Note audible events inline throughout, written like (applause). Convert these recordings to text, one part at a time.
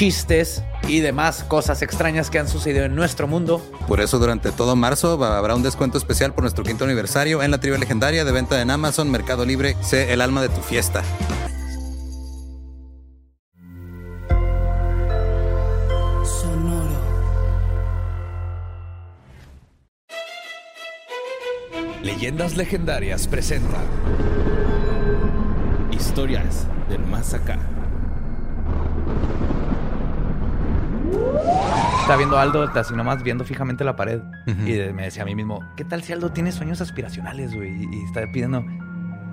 chistes y demás cosas extrañas que han sucedido en nuestro mundo. Por eso durante todo marzo habrá un descuento especial por nuestro quinto aniversario en la trivia legendaria de venta en Amazon, Mercado Libre. Sé el alma de tu fiesta. Sonoro. Leyendas legendarias presentan Historias del más acá. Estaba viendo a Aldo, así nomás viendo fijamente la pared. Y me decía a mí mismo, ¿qué tal si Aldo tiene sueños aspiracionales, güey? Y, está pidiendo,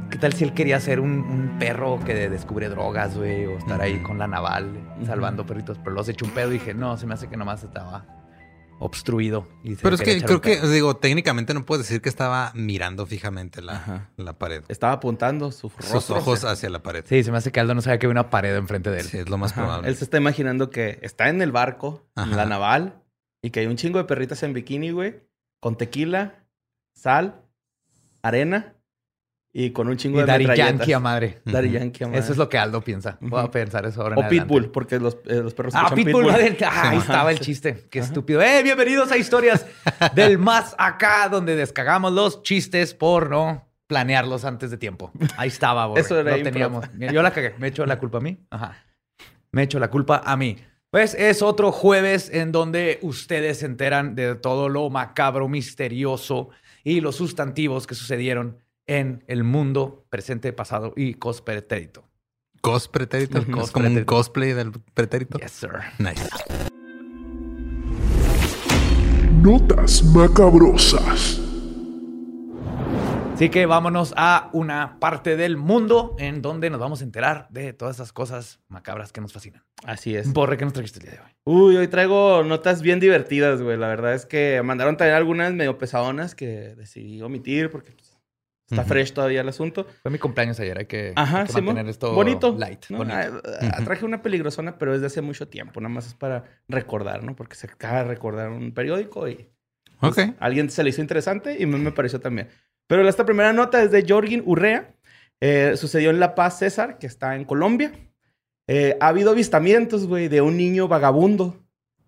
¿qué tal si él quería ser un, perro que descubre drogas, güey? O estar ahí con la naval, salvando perritos. Pero los hecho un pedo y dije, no, se me hace que nomás estaba obstruido. Pero es que creo que, digo, técnicamente no puedes decir que estaba mirando fijamente la, la pared. Estaba apuntando sus ojos hacia la pared. Sí, se me hace que Aldo no sabía que había una pared enfrente de él. Sí, es lo más probable. Él se está imaginando que está en el barco, en la naval, y que hay un chingo de perritas en bikini, güey, con tequila, sal, arena y con un chingo de Daddy Yankee a madre. Daddy Yankee a madre. Eso es lo que Aldo piensa. Voy a pensar eso ahora O Pitbull, porque los, eh, los perros Ah, Pitbull. Ah, ahí estaba el chiste. Qué estúpido. ¡Eh! Bienvenidos a Historias del Más Acá, donde descagamos los chistes por no planearlos antes de tiempo. Ahí estaba, güey. Eso era Lo teníamos. Yo la cagué. ¿Me echo la culpa a mí? Ajá. Me echo la culpa a mí. Pues es otro jueves en donde ustedes se enteran de todo lo macabro, misterioso y los sustantivos que sucedieron en el mundo presente, pasado y cospretérito. ¿Cospretérito? ¿Es como un cosplay del pretérito? Yes, sir. Nice. Notas macabrosas. Así que vámonos a una parte del mundo en donde nos vamos a enterar de todas esas cosas macabras que nos fascinan. Así es. Borre, ¿qué nos trajiste el día de hoy? Uy, hoy traigo notas bien divertidas, güey. La verdad es que mandaron también algunas medio pesadonas que decidí omitir porque Está fresh todavía el asunto. Fue mi cumpleaños ayer, hay que, Ajá, mantener esto bonito. light. Ah, ah, traje una peligrosona, pero es de hace mucho tiempo. Nada más es para recordar, ¿no? Porque se acaba de recordar un periódico y pues, alguien se le hizo interesante y me, me pareció también. Pero esta primera nota es de Jorgin Urrea. Eh, sucedió en La Paz, César, que está en Colombia. Eh, ha habido avistamientos, güey, de un niño vagabundo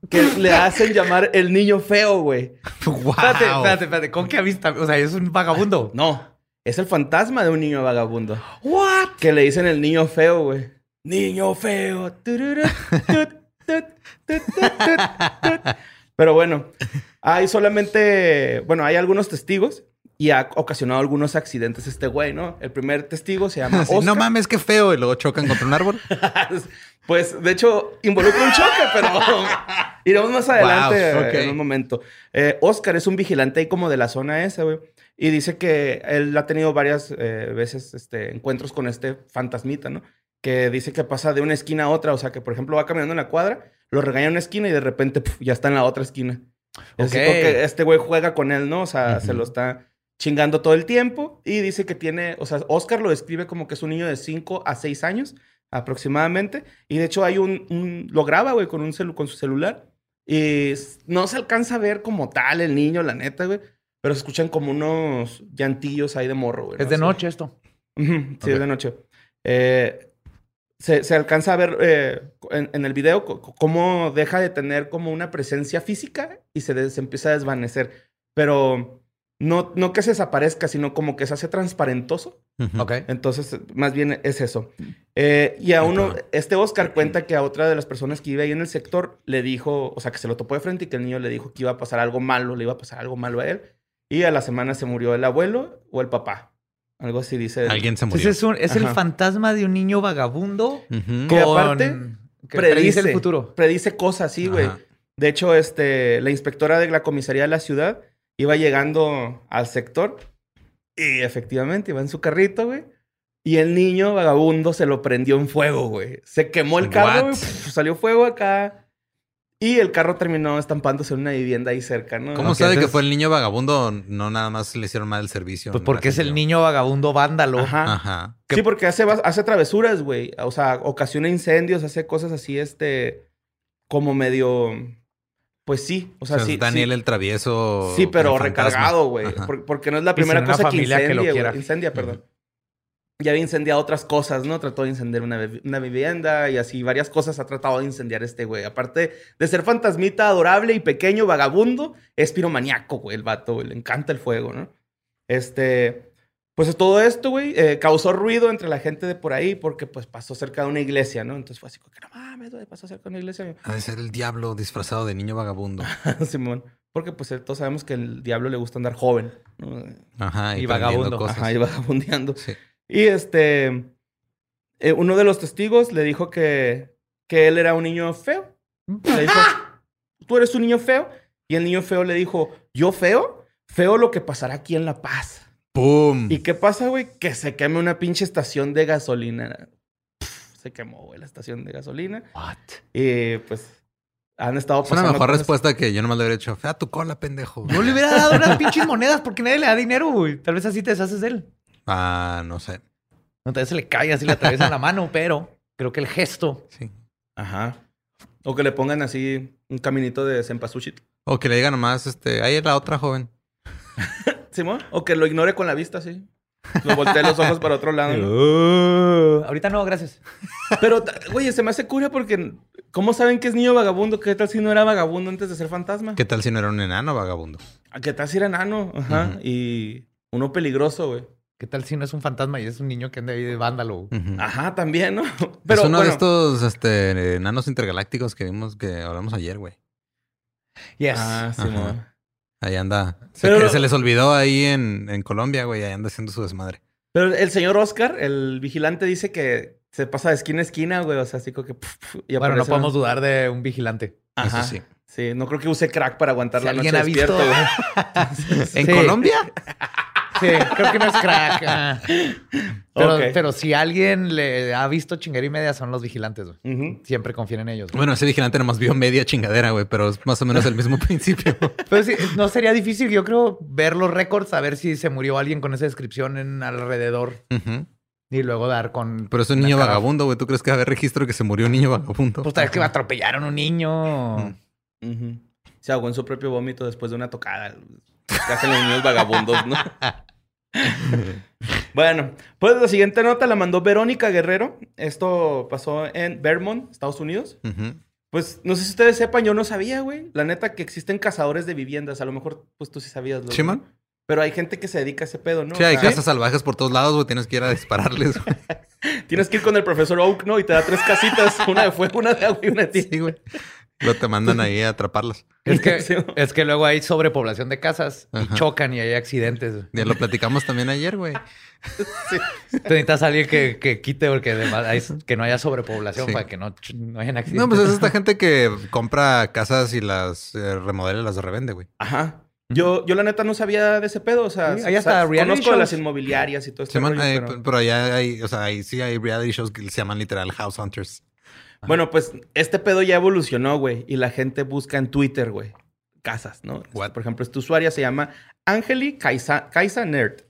que (laughs) le hacen llamar el niño feo, güey. Wow. Espérate, espérate, espérate. ¿Con qué avistamiento? O sea, es un vagabundo. No, es el fantasma de un niño vagabundo. ¿What? Que le dicen el niño feo, güey. Niño feo. Pero bueno, hay solamente, bueno, hay algunos testigos y ha ocasionado algunos accidentes este güey, ¿no? El primer testigo se llama (laughs) Oscar. no mames, qué feo. Y luego chocan contra un árbol. (laughs) pues, de hecho, involucra un choque, pero (laughs) iremos más adelante en un momento. Eh, Oscar es un vigilante ahí como de la zona esa, güey. Y dice que él ha tenido varias eh, veces este, encuentros con este fantasmita, ¿no? Que dice que pasa de una esquina a otra. O sea, que por ejemplo va caminando en la cuadra, lo regaña en una esquina y de repente ya está en la otra esquina. Así que este güey juega con él, ¿no? O sea, se lo está chingando todo el tiempo. Y dice que tiene, o sea, Oscar lo describe como que es un niño de 5 a 6 años aproximadamente. Y de hecho hay un, lo graba, güey, con, un con su celular. Y no se alcanza a ver como tal el niño, la neta, güey. Pero se escuchan como unos llantillos ahí de morro, güey. ¿Es de noche esto? sí, es de noche. Eh, se, alcanza a ver eh, en, el video cómo deja de tener como una presencia física y se, empieza a desvanecer. Pero no, no que se desaparezca, sino como que se hace transparentoso. Ok. Entonces, más bien es eso. Eh, y a uno, este Oscar cuenta que a otra de las personas que vive ahí en el sector le dijo, o sea, que se lo topó de frente y que el niño le dijo que iba a pasar algo malo, le iba a pasar algo malo a él. Y a la semana se murió el abuelo o el papá. Algo así dice. Alguien se murió. es, es el fantasma de un niño vagabundo que aparte predice, el futuro. Predice cosas, sí, güey. De hecho, este, la inspectora de la comisaría de la ciudad iba llegando al sector y efectivamente iba en su carrito, güey. Y el niño vagabundo se lo prendió en fuego, güey. Se quemó el carro, güey, salió fuego acá. Y el carro terminó estampándose en una vivienda ahí cerca, ¿no? ¿Cómo sabe que fue el niño vagabundo? No nada más le hicieron mal el servicio. Pues porque es el niño vagabundo vándalo. Ajá. Ajá. Sí, porque hace, hace travesuras, güey. O sea, ocasiona incendios, hace cosas así, este... Como medio... Pues sí, o sea, sí. Daniel el travieso. Sí, pero recargado, güey. Porque no es la primera cosa que incendia, que Incendia, perdón ya había incendiado otras cosas, ¿no? Trató de incendiar una, vivienda y así varias cosas ha tratado de incendiar este güey. Aparte de ser fantasmita adorable y pequeño, vagabundo, es piromaniaco, güey, el vato, güey. Le encanta el fuego, ¿no? Este, pues todo esto, güey, eh, causó ruido entre la gente de por ahí porque pues pasó cerca de una iglesia, ¿no? Entonces fue así que no mames, güey, pasó cerca de una iglesia. Ha de ser el diablo disfrazado de niño vagabundo. (laughs) Simón. Porque pues todos sabemos que el diablo le gusta andar joven. ¿no? Ajá, y, vagabundo. Ajá, y vagabundeando. Sí. Y este, eh, uno de los testigos le dijo que, que él era un niño feo. Le dijo, tú eres un niño feo. Y el niño feo le dijo, ¿yo feo? Feo lo que pasará aquí en La Paz. ¡Pum! ¿Y qué pasa, güey? Que se queme una pinche estación de gasolina. se quemó, güey, la estación de gasolina. What? Y pues han estado pasando. Es una mejor respuesta que yo nomás le hubiera hecho. Fea tu cola, pendejo. No le hubiera dado unas pinches monedas porque nadie le da dinero, güey. Tal vez así te deshaces de él. Ah, no sé. No, tal vez se le cae así le atraviesa la mano, (laughs) pero creo que el gesto. Sí. Ajá. O que le pongan así un caminito de cempasúchil. O que le digan nomás, este, ahí es la otra joven. (laughs) Simón. O que lo ignore con la vista, sí. Lo voltee los ojos para otro lado. Uh, (laughs) ahorita no, gracias. Pero, güey, se me hace cura porque ¿cómo saben que es niño vagabundo? ¿Qué tal si no era vagabundo antes de ser fantasma? ¿Qué tal si no era un enano vagabundo? ¿Qué tal si era enano? Ajá. Y uno peligroso, güey. ¿Qué tal si no es un fantasma y es un niño que anda ahí de vándalo? Ajá, también, ¿no? (laughs) Pero, es uno de estos este, enanos intergalácticos que vimos que hablamos ayer, güey. Yes. Ah, sí, Ahí anda. Se, se les olvidó ahí en, en Colombia, güey. Ahí anda haciendo su desmadre. Pero el señor Oscar, el vigilante, dice que se pasa de esquina a esquina, güey. O sea, así como que... bueno, no podemos dudar de un vigilante. Ajá. Eso sí. Sí, no creo que use crack para aguantar la noche ha visto, güey. (laughs) ¿En Colombia? (laughs) Sí, creo que no es crack. (laughs) Ah. Pero, si alguien le ha visto chingadera y media, son los vigilantes, güey. Siempre confían en ellos. Bueno, ese vigilante nomás vio media chingadera, güey, pero es más o menos el mismo (laughs) principio. Pero sí, no sería difícil, yo creo, ver los récords, a ver si se murió alguien con esa descripción en alrededor. Y luego dar con. Pero es un niño vagabundo, güey. ¿Tú crees que va a haber registro que se murió un niño vagabundo? Pues tal vez que atropellaron a un niño. Se ahogó en su propio vómito después de una tocada. ¿Qué hacen los niños vagabundos, no? (laughs) (laughs) bueno, pues la siguiente nota la mandó Verónica Guerrero. Esto pasó en Vermont, Estados Unidos. Pues no sé si ustedes sepan, yo no sabía, güey. La neta que existen cazadores de viviendas. A lo mejor, pues tú sí sabías. ¿Sí, man? Pero hay gente que se dedica a ese pedo, ¿no? Sí, hay casas salvajes por todos lados, güey. Tienes que ir a dispararles, güey. (laughs) Tienes que ir con el profesor Oak, ¿no? Y te da tres casitas. Una de fuego, una de agua y una de ti. Sí, güey. Lo te mandan ahí a atraparlas. Es que, es que luego hay sobrepoblación de casas y chocan y hay accidentes. Ya lo platicamos también ayer, güey. Sí. necesitas alguien que, que quite porque además que no haya sobrepoblación para que no, no hayan accidentes. No, pues es esta gente que compra casas y las eh, remodela y las revende, güey. Ajá. Yo, yo la neta no sabía de ese pedo, o sea, ahí está conozco de las inmobiliarias y todo esto. pero... pero... allá hay, o sea, ahí sí hay reality shows que se llaman literal House Hunters. Bueno, pues este pedo ya evolucionó, güey. Y la gente busca en Twitter, güey, casas, ¿no? Por ejemplo, esta usuaria se llama Angeli Kaisa, Kaisa Nerd.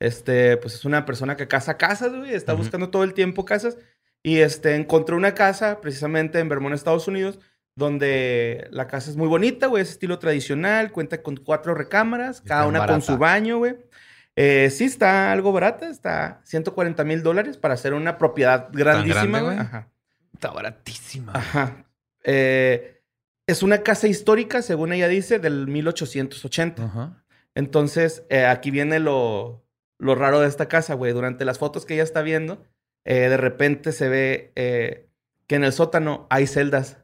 Este, pues es una persona que casa casas, güey. Está buscando todo el tiempo casas. Y este, encontró una casa precisamente en Vermont, Estados Unidos, donde la casa es muy bonita, güey. Es estilo tradicional. Cuenta con cuatro recámaras, cada una con su baño, güey. Eh, sí, está algo barata. Está 140 mil dólares para hacer una propiedad grandísima, güey. Ajá. Está baratísima. Ajá. Eh, es una casa histórica, según ella dice, del 1880. Ajá. Entonces, eh, aquí viene lo, lo, raro de esta casa, güey. Durante las fotos que ella está viendo, eh, de repente se ve que en el sótano hay celdas.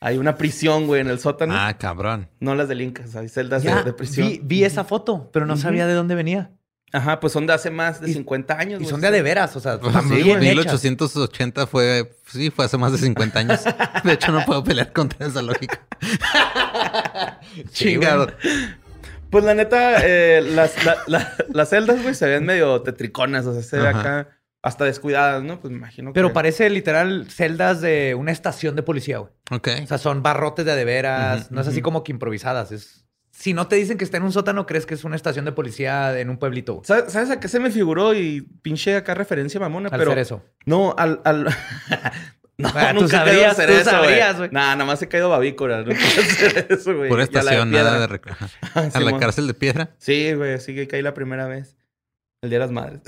Hay una prisión, güey, en el sótano. Ah, cabrón. No las de Incas, hay celdas de, prisión. Vi, vi, esa foto, pero no sabía de dónde venía. Ajá, pues son de hace más de 50 años. Y son de de veras, o sea, pues sí, 1880 fue, sí, fue hace más de 50 años. (laughs) De hecho, no puedo pelear contra esa lógica. (laughs) Chingado. Pues la neta, eh, las, las celdas, güey, se ven medio tetriconas, o sea, se ve acá hasta descuidadas, ¿no? Pues me imagino Pero parece literal celdas de una estación de policía, güey. Ok. O sea, son barrotes de adeveras. no es así como que improvisadas. Es... Si no te dicen que está en un sótano, crees que es una estación de policía en un pueblito. ¿Sabes, sabes a qué se me figuró? Y pinche acá referencia mamona, Al pero... hacer eso. No, al... al... (laughs) no, Ah, tú nunca querido sabrías, hacer tú eso, sabrías, güey. Nah, nada más he caído babícora. No hacer (laughs) eso, güey. La estación, nada de recreo. (laughs) A la cárcel de piedra. Sí, güey, así que caí la primera vez. El Día de las Madres.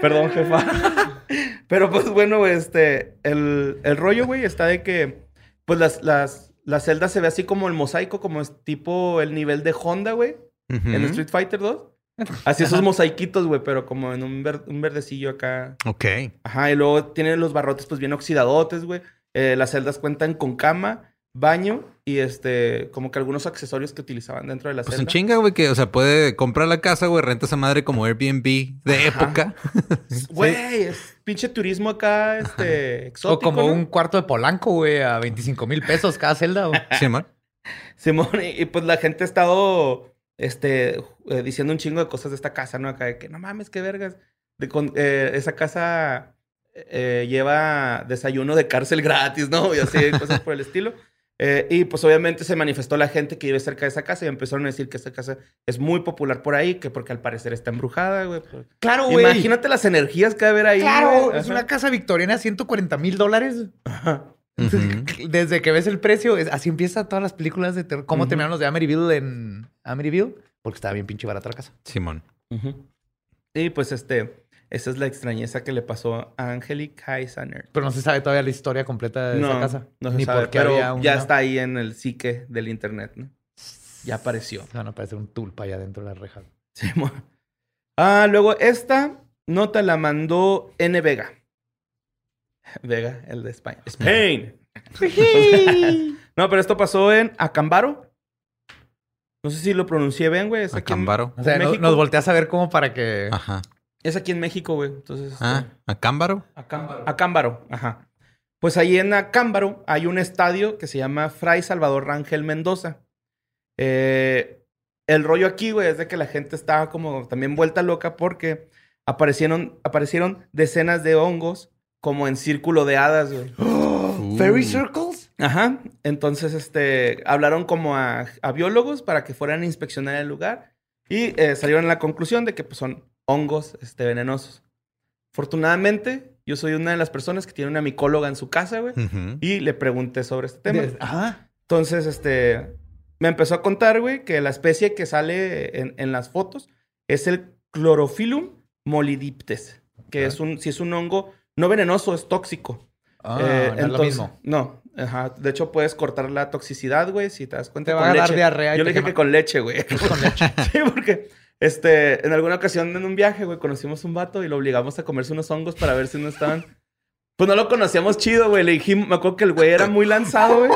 Perdón, jefa. Pero pues bueno, este, el, el rollo, güey, está de que, pues las, las, las celdas se ve así como el mosaico, como es tipo el nivel de Honda, güey, en Street Fighter 2. Así esos mosaiquitos, güey, pero como en un, ver- un verdecillo acá. Ok. Ajá, y luego tienen los barrotes pues bien oxidadotes, güey. Eh, las celdas cuentan con cama, baño y este, como que algunos accesorios que utilizaban dentro de la Pues celda. en chinga, güey, que, o sea, puede comprar la casa, güey, renta esa madre como Airbnb de época. (laughs) Güey, es pinche turismo acá, este, exótico. o como ¿no? un cuarto de Polanco, güey, a 25 mil pesos cada celda, güey. (laughs) Sí. Simón, y, y, pues la gente ha estado, este, eh, diciendo un chingo de cosas de esta casa, ¿no? Acá de que, no mames, qué vergas. De con- eh, esa casa eh, lleva desayuno de cárcel gratis, ¿no? Y así, cosas por el estilo. Eh, y pues obviamente se manifestó la gente que vive cerca de esa casa y empezaron a decir que esa casa es muy popular por ahí, que porque al parecer está embrujada, güey. pues. Claro, güey. Imagínate las energías que va a haber ahí. Claro, güey. es Ajá. una casa victoriana, 140 mil dólares. Ajá. Desde que ves el precio, es- así empiezan todas las películas de terror. ¿Cómo Ujú. terminaron los de Amityville en Amityville? Porque estaba bien pinche barata la casa. Simón. Y pues este, esa es la extrañeza que le pasó a Angelique Heisaner. Pero no se sabe todavía la historia completa de No, esa casa. no se Ni sabe, por qué pero había una... ya está ahí en el psique del internet, ¿no? Ya apareció. Van a aparecer un tulpa allá dentro de la reja. Sí, ah, luego esta nota la mandó N. Vega. (laughs) Vega, el de España. Spain. (laughs) no, pero esto pasó en Acambaro. No sé si lo pronuncié bien, güey. En- Acámbaro. O sea, no- México. nos volteas a ver como para que... Ajá. Es aquí en México, güey. Entonces. Ah, este, Acámbaro. Acámbaro. Acámbaro, ajá. Pues ahí en Acámbaro hay un estadio que se llama Fray Salvador Rangel Mendoza. Eh, el rollo aquí, güey, es de que la gente estaba como también vuelta loca porque aparecieron, aparecieron decenas de hongos como en círculo de hadas, güey. Uh. (gasps) ¿Fairy Circles? Ajá. Entonces, este, hablaron como a, a biólogos para que fueran a inspeccionar el lugar y eh, salieron a la conclusión de que pues, son hongos este, venenosos. Afortunadamente, yo soy una de las personas que tiene una micóloga en su casa, güey, Ujú. y le pregunté sobre este tema. De- Ajá. Entonces, este, me empezó a contar, güey, que la especie que sale en, en las fotos es el Chlorophyllum molidiptes, que es un, si es un hongo no venenoso, es tóxico. Ah, Eh, no es lo entonces- mismo. No, ajá. De hecho, puedes cortar la toxicidad, güey, si te das cuenta. Te va a dar diarrea Yo le dije que con leche, güey. (laughs) Con leche. (laughs) sí, porque este, en alguna ocasión en un viaje, güey, conocimos un vato y lo obligamos a comerse unos hongos para ver si no estaban. Pues no lo conocíamos chido, güey. Le dijimos, me acuerdo que el güey era muy lanzado, güey.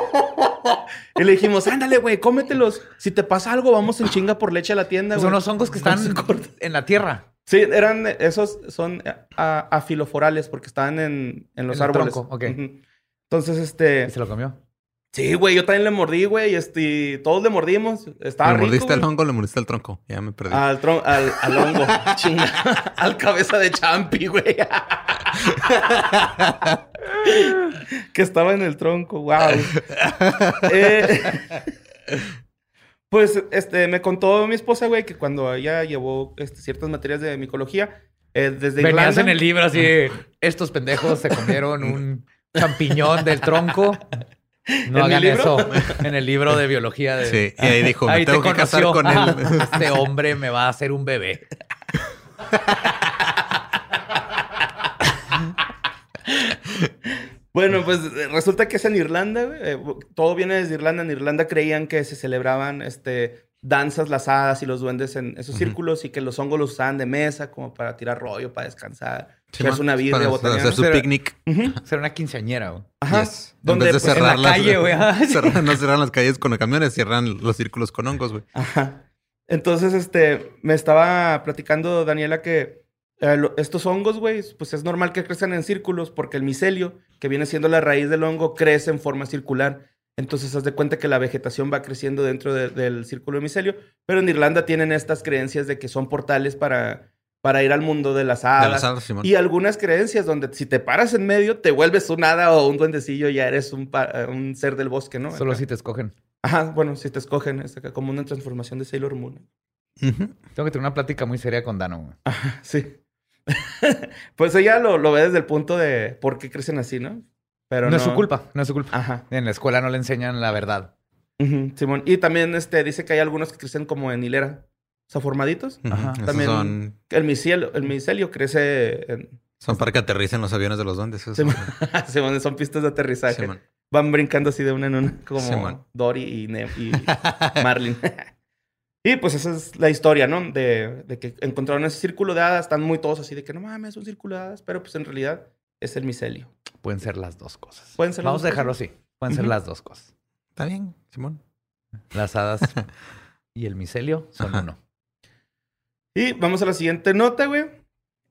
Y le dijimos, ándale, güey, cómetelos. Si te pasa algo, vamos en chinga por leche a la tienda, güey. Son los hongos que están en la tierra. Sí, eran esos, son afiloforales porque estaban en, en los En el árboles. tronco, ok. Entonces, este. Y se lo comió. Sí, güey, yo también le mordí, güey, y este, y todos le mordimos. Estaba ¿Le rico, mordiste al hongo o le mordiste al tronco? Ya me perdí. Al, tron- al, al hongo, (laughs) chinga. al cabeza de champi, güey. que estaba en el tronco, wow. (laughs) Eh, pues, este, me contó mi esposa, güey, que cuando ella llevó este, ciertas materias de micología, eh, desde Venías Irlanda... en el libro así, estos pendejos se comieron un champiñón del tronco. (laughs) No ¿En mi hagan libro? eso en el libro de biología. De... Sí, y ahí dijo, me Ahí te tengo que casar conoció. con él. (laughs) Este hombre me va a hacer un bebé. Bueno, pues resulta que es en Irlanda, güey. Eh, todo viene desde Irlanda. En Irlanda creían que se celebraban este, danzas, las hadas y los duendes en esos círculos y que los hongos los usaban de mesa como para tirar rollo, para descansar, echarse una birria, Para botanear. hacer su picnic. Ser una quinceañera, güey. Ajá. Yes. Donde, en vez de pues, en cerrar la las calle, güey. (laughs) Cerrar- no cerran las calles con los camiones, cierran los círculos con hongos, güey. Ajá. Entonces, este, me estaba platicando Daniela que eh, lo- estos hongos, güey, pues es normal que crezcan en círculos porque el micelio, que viene siendo la raíz del hongo, crece en forma circular. Entonces, haz de cuenta que la vegetación va creciendo dentro de- del círculo de micelio. Pero en Irlanda tienen estas creencias de que son portales para para ir al mundo de las hadas. las hadas, Simón. y algunas creencias donde si te paras en medio, te vuelves un hada o un duendecillo, ya eres un, eh, un ser del bosque, ¿no? Solo Acá. si te escogen. Ajá, bueno, si te escogen, es acá como una transformación de Sailor Moon. Tengo que tener una plática muy seria con Dano. güey. Sí. (laughs) pues ella lo, lo ve desde el punto de por qué crecen así, ¿no? Pero no, es su culpa, no es su culpa. Ajá. En la escuela no le enseñan la verdad. Ujú, Simón. Y también este, dice que hay algunos que crecen como en hilera. O sea, formaditos. Ajá. También son, el micelio, el micelio crece en... son para que aterricen los aviones de los duendes. esos. Simón, Simón, (laughs) son pistas de aterrizaje. Simón. Van brincando así de una en una, como. Dory y, Ne- y (laughs) Marlin. y pues esa es la historia, ¿no? De, de que encontraron ese círculo de hadas. Están muy todos así de que no mames, es un círculo de hadas. Pero pues en realidad es el micelio. Pueden ser las dos cosas. Pueden ser las Vamos a dejarlo cosas. así. Pueden ser las dos cosas. Está bien, Simón. Las hadas (laughs) y el micelio son Ajá. uno. Y vamos a la siguiente nota, güey.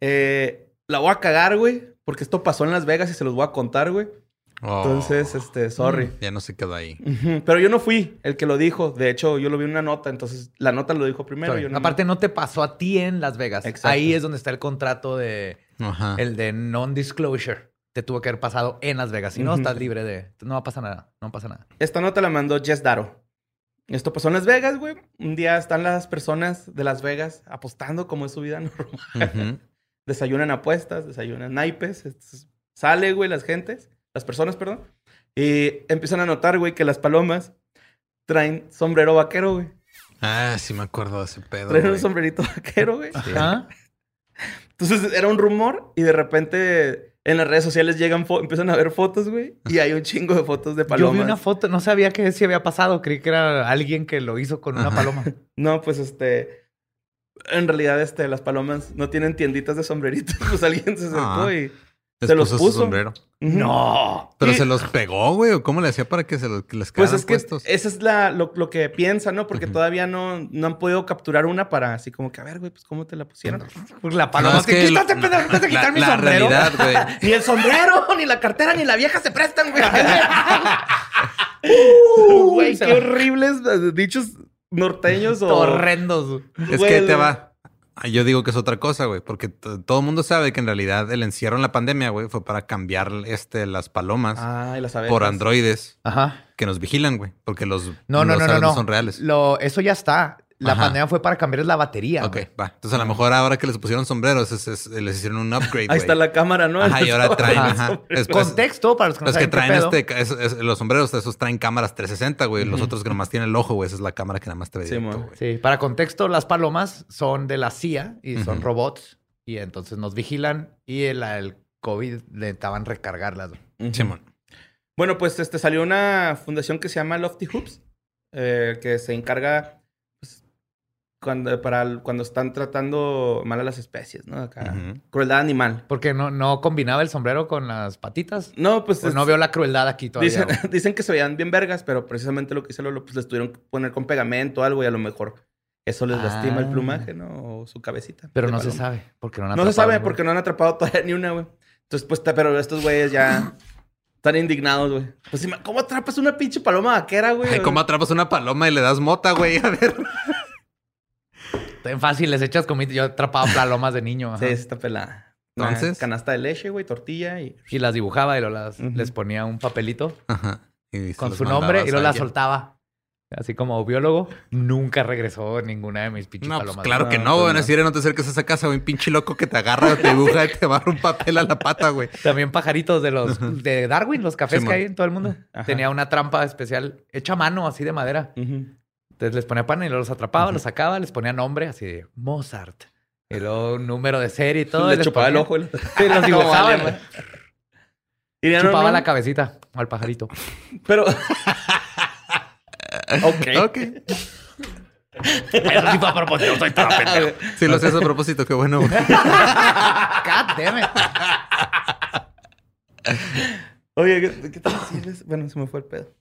Eh, la voy a cagar, güey. Porque esto pasó en Las Vegas y se los voy a contar, güey. Oh. Entonces, este, sorry. Ya no se quedó ahí. Pero yo no fui el que lo dijo. De hecho, yo lo vi en una nota. Entonces, la nota lo dijo primero. Yo no- Aparte, no te pasó a ti en Las Vegas. Exacto. Ahí es donde está el contrato de Ajá. el de non-disclosure. Te tuvo que haber pasado en Las Vegas. Si no, estás libre de. No va a pasar nada. No pasa nada. Esta nota la mandó Jess Daro. Esto pasó en Las Vegas, güey. Un día están las personas de Las Vegas apostando como es su vida (laughs) normal. Desayunan apuestas, desayunan naipes. Sale, güey, las gentes, las personas, perdón. Y empiezan a notar, güey, que las palomas traen sombrero vaquero, güey. Ah, sí me acuerdo de ese pedo. Traen un sombrerito vaquero, güey. Ajá. Entonces era un rumor y de repente en las redes sociales llegan, empiezan a ver fotos, güey. Y hay un chingo de fotos de Yo palomas. vi una foto, no sabía que sí había pasado. Creí que era alguien que lo hizo con una Ajá. paloma. (laughs) No, pues este. En realidad, este, las palomas no tienen tienditas de sombreritos. (laughs) Pues alguien se acercó Ah. y. Les se los puso su sombrero. No. Pero Y- se los pegó, güey. ¿O cómo le hacía para que se los, que les Pues es que puestos? esa es la, lo, lo que piensan, ¿no? Porque todavía no, no han podido capturar una para así como que, a ver, güey, pues cómo te la pusieron. Pues la No, paloma. es que quítate, la- pendejo, antes de quitar la- mi la sombrero. realidad, güey. (laughs) ni el sombrero, ni la cartera, ni la vieja se prestan, güey. (laughs) Uh, Güey, se qué horribles eh, dichos norteños o. Horrendos. Es Güey, que te va. Ah, Yo digo que es otra cosa, güey, porque todo el mundo sabe que en realidad el encierro en la pandemia, güey, fue para cambiar este, las palomas Ah, y las por androides Ajá. que nos vigilan, güey, porque los, No, no, los no, no, no. son reales. Lo, eso ya está. La Ajá. pandemia fue para cambiar la batería. Ok, va. Entonces a lo mejor ahora que les pusieron sombreros, es- es- les hicieron un upgrade, Ahí está la cámara, ¿no? Ajá, y ahora traen, (laughs) ajá. Es- pues, Contexto para los que no Los que traen este, es- es- los sombreros, esos traen cámaras 360, güey. Los otros que nomás tienen el ojo, güey. Esa es la cámara que nada más te ve Sí, directo. Sí, para contexto, las palomas son de la CIA y son robots. Y entonces nos vigilan y el, el COVID necesitaban recargarlas. güey. Ujú. Simón. Bueno, pues este salió una fundación que se llama Lofty Hoops, eh, que se encarga pues, cuando, para el- cuando están tratando mal a las especies, ¿no? Acá. Crueldad animal. Porque no, no combinaba el sombrero con las patitas. No, pues Pues es- no veo la crueldad aquí todavía. (laughs) dicen, que se veían bien vergas, pero precisamente lo que hizo Lolo, pues les tuvieron que poner con pegamento o algo y a lo mejor eso les lastima el Ah. plumaje, ¿no? O su cabecita. Pero no se sabe. Porque no, han No se atrapado sabe porque no han atrapado todavía ni una, güey. Entonces, pues, pero estos güeyes ya están indignados, güey. Pues, ¿cómo atrapas una pinche paloma vaquera, güey? Ay, ¿cómo atrapas una paloma y le das mota, güey? (laughs) A ver. Bien fácil, les echas comida. Yo atrapaba palomas de niño. ajá. Sí, está pelada. Una Entonces. canasta de leche, güey, tortilla y... Y las dibujaba y luego las, les ponía un papelito Ajá. Y con su nombre y a las soltaba. Así como biólogo, nunca regresó ninguna de mis pinches No, pues palomas. claro que No, no, pues güey. no. Así no te acerques a esa casa, güey. Un pinche loco que te agarra, te dibuja y te barra un papel a la pata, güey. También pajaritos de los de Darwin, los cafés Sí, que hay en todo el mundo. Ajá. Tenía una trampa especial hecha a mano, así de madera. Ujú. Entonces les ponía pan y luego los atrapaba, los sacaba, les ponía nombre así de Mozart. Y luego un número de serie y todo. y Le les chupaba el ojo. güey. (laughs) Sí, los dibujaba. vale, ¿no? Y ya Chupaba no, la cabecita al pajarito. Pero... (laughs) ok. Ok. Eso sí fue a propósito, soy pendejo. Sí, lo hacías a propósito. Qué bueno, güey. (laughs) God damn it. Oye, ¿qué, qué tal si les- Bueno, se me fue el pedo.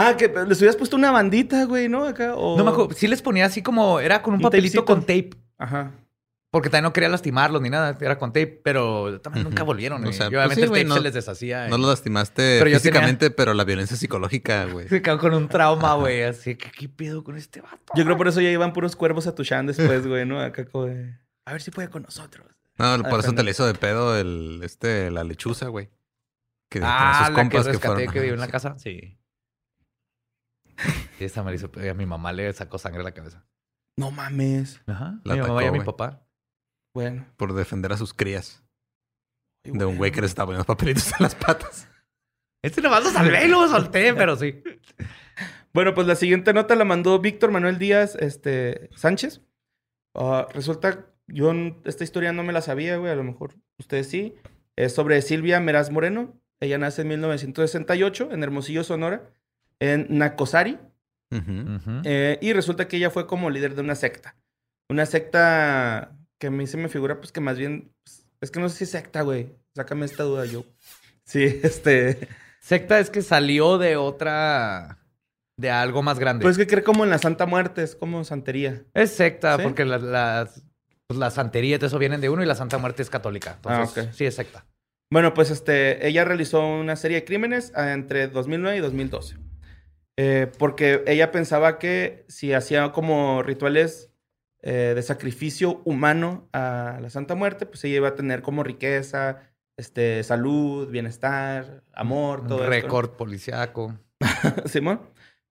Ah, que les hubieras puesto una bandita, güey, ¿no? Acá, o... No me acuerdo. Sí les ponía así como... Era con un, Un papelito tapecito. con tape. Ajá. Porque también no quería lastimarlos ni nada. Era con tape. Pero también nunca volvieron. O güey. sea, y pues obviamente sí, el güey, tape no- se les deshacía. No y- lo lastimaste Pero físicamente, pero la violencia psicológica, (laughs) güey. Se quedó con un trauma, güey. Así que, ¿qué pedo con este vato? Yo creo por eso ya iban puros cuervos a Tushan después, güey, ¿no? Acá como de... A ver si puede con nosotros. No, por eso te le hizo de pedo el, este, la lechuza, güey. Que ah, sus compas que, rescaté, que, vivió en la casa. Sí. Y esa me hizo, a mi mamá le sacó sangre a la cabeza. No mames. Ajá. La mi mamá y a mi papá. Bueno. Por defender a sus crías. de un güey que les estaba poniendo papelitos en las patas. Este nomás lo salvé y lo solté, pero sí. (laughs) Bueno, pues la siguiente nota la mandó Víctor Manuel Díaz este, Sánchez. Ah, resulta, yo esta historia no me la sabía, güey, a lo mejor ustedes sí. Es sobre Silvia Meraz Moreno. Ella nace en 1968 en Hermosillo, Sonora, en Nacosari. Eh, y resulta que ella fue como líder de una secta. Una secta que a mí se me figura, pues que más bien. Pues, es que no sé si es secta, güey. Sácame esta duda yo. Sí, (laughs) este. Secta es que salió de otra. de algo más grande. Pues que cree como en la Santa Muerte, es como santería. Es secta, porque las, pues la santería y todo eso vienen de uno y la Santa Muerte es católica. Ah, Entonces, sí es secta. Bueno, pues este, ella realizó una serie de crímenes ah, entre 2009 y 2012. Eh, porque ella pensaba que si hacía como rituales eh, de sacrificio humano a la Santa Muerte, pues ella iba a tener como riqueza, este, salud, bienestar, amor, todo Un récord policiaco. (laughs) Simón.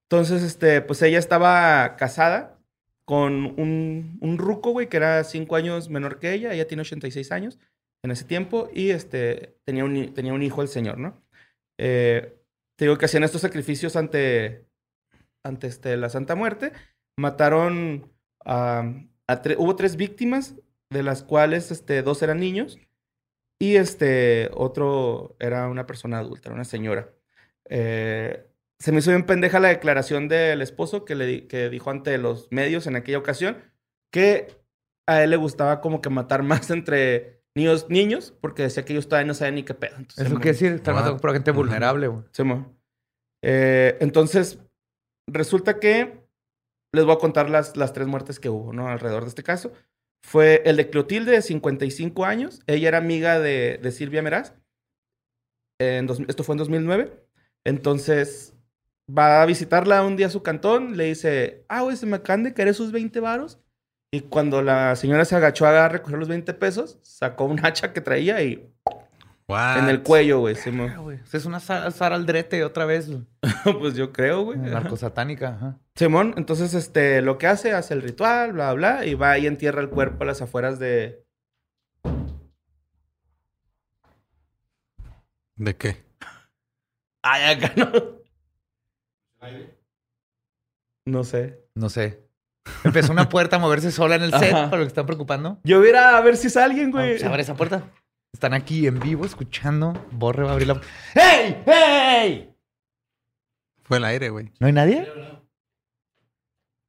Entonces, este, pues ella estaba casada con un, un ruco, güey, que era cinco años menor que ella. Ella tiene 86 años en ese tiempo y este, tenía, un, tenía un hijo el señor, ¿no? Eh, te digo que hacían estos sacrificios ante, ante este, la Santa Muerte. Mataron a... hubo tres víctimas, de las cuales este, dos eran niños y este otro era una persona adulta, una señora. Eh, se me hizo bien pendeja la declaración del esposo que, le, que dijo ante los medios en aquella ocasión que a él le gustaba como que matar (laughs) más entre niños, niños porque decía que ellos todavía no sabían ni qué pedo. Entonces, Eso quiere decir, estar matando por gente vulnerable, güey. Eh, entonces, resulta que les voy a contar las, las tres muertes que hubo, ¿no? Alrededor de este caso fue el de Clotilde, de 55 años. Ella era amiga de, de Silvia Meraz. En esto fue en 2009. Entonces, va a visitarla un día a su cantón. Le dice, ah, güey, se me acaban de caer esos 20 varos. Y cuando la señora se agachó a recoger los 20 pesos, sacó un hacha que traía y en el cuello, güey. Simón. es una Saraldrete otra vez. (laughs) pues yo creo, güey. Narcosatánica, ajá. Simón, entonces, este, lo que hace, hace el ritual, bla, bla, y va y entierra el cuerpo a las afueras de... ¿De qué? Ay, acá no. No sé. No sé. Empezó una puerta a moverse sola en el set, para lo que están preocupando. Yo voy a ver si es alguien, güey. ¿Se abre esa puerta? Están aquí en vivo escuchando. Borre va a abrir la. ¡Hey! ¡Hey! Fue el aire, güey. ¿No hay nadie?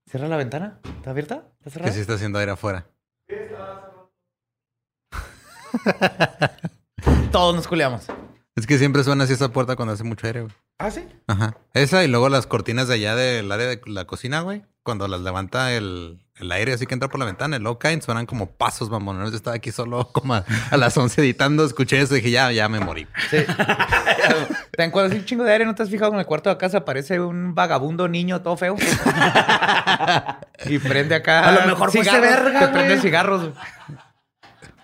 Cierra la ventana. ¿Está abierta? ¿Está cerrada? Que sí está haciendo aire afuera. (laughs) Todos nos culeamos. Es que siempre suena así esa puerta cuando hace mucho aire, güey. ¿Ah, sí? Ajá. Esa y luego las cortinas de allá del área de la cocina, güey. Cuando las levanta el, el aire así que entra por la ventana, el low caen, suenan como pasos, mamón. Yo estaba aquí solo como a, las 11 editando, escuché eso y dije, ya, ya me morí. Sí. (laughs) ¿Te cuando un chingo de aire no te has fijado en el cuarto de casa aparece un vagabundo niño todo feo? (laughs) y prende acá. A lo mejor cigarros, verga, Te prende cigarros.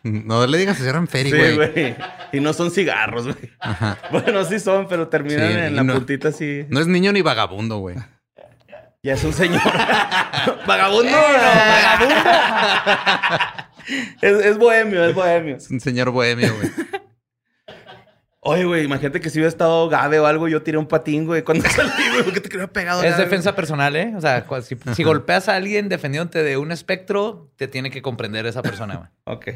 (laughs) No le digas que eran Ferry, güey. güey. Y no son cigarros, güey. (laughs) Bueno, sí son, pero terminan en la puntita así. No es niño ni vagabundo, güey. Ya es un señor. (laughs) vagabundo, vagabundo. es, bohemio, es bohemio. Es un señor bohemio, güey. Oye, güey, imagínate que si hubiera estado Gabe o algo, yo tiré un patín, güey, cuando salí, güey, porque te quería pegado. Es defensa personal, ¿eh? O sea, si, si, golpeas a alguien defendiéndote de un espectro, te tiene que comprender esa persona, güey. ok.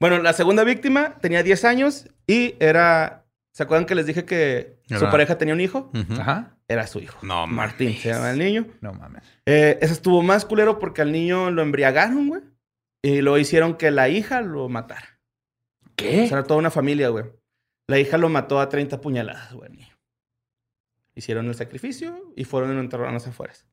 Bueno, la segunda víctima tenía 10 años y era ¿Se acuerdan que les dije que su pareja tenía un hijo? Ajá. Era su hijo. No, Martín se llama el niño. No mames. Eh, ese estuvo más culero porque al niño lo embriagaron, güey. Y lo hicieron que la hija lo matara. ¿Qué? O sea, era toda una familia, güey. La hija lo mató a 30 puñaladas, güey, niño. Hicieron el sacrificio y fueron a enterrar a las afueras.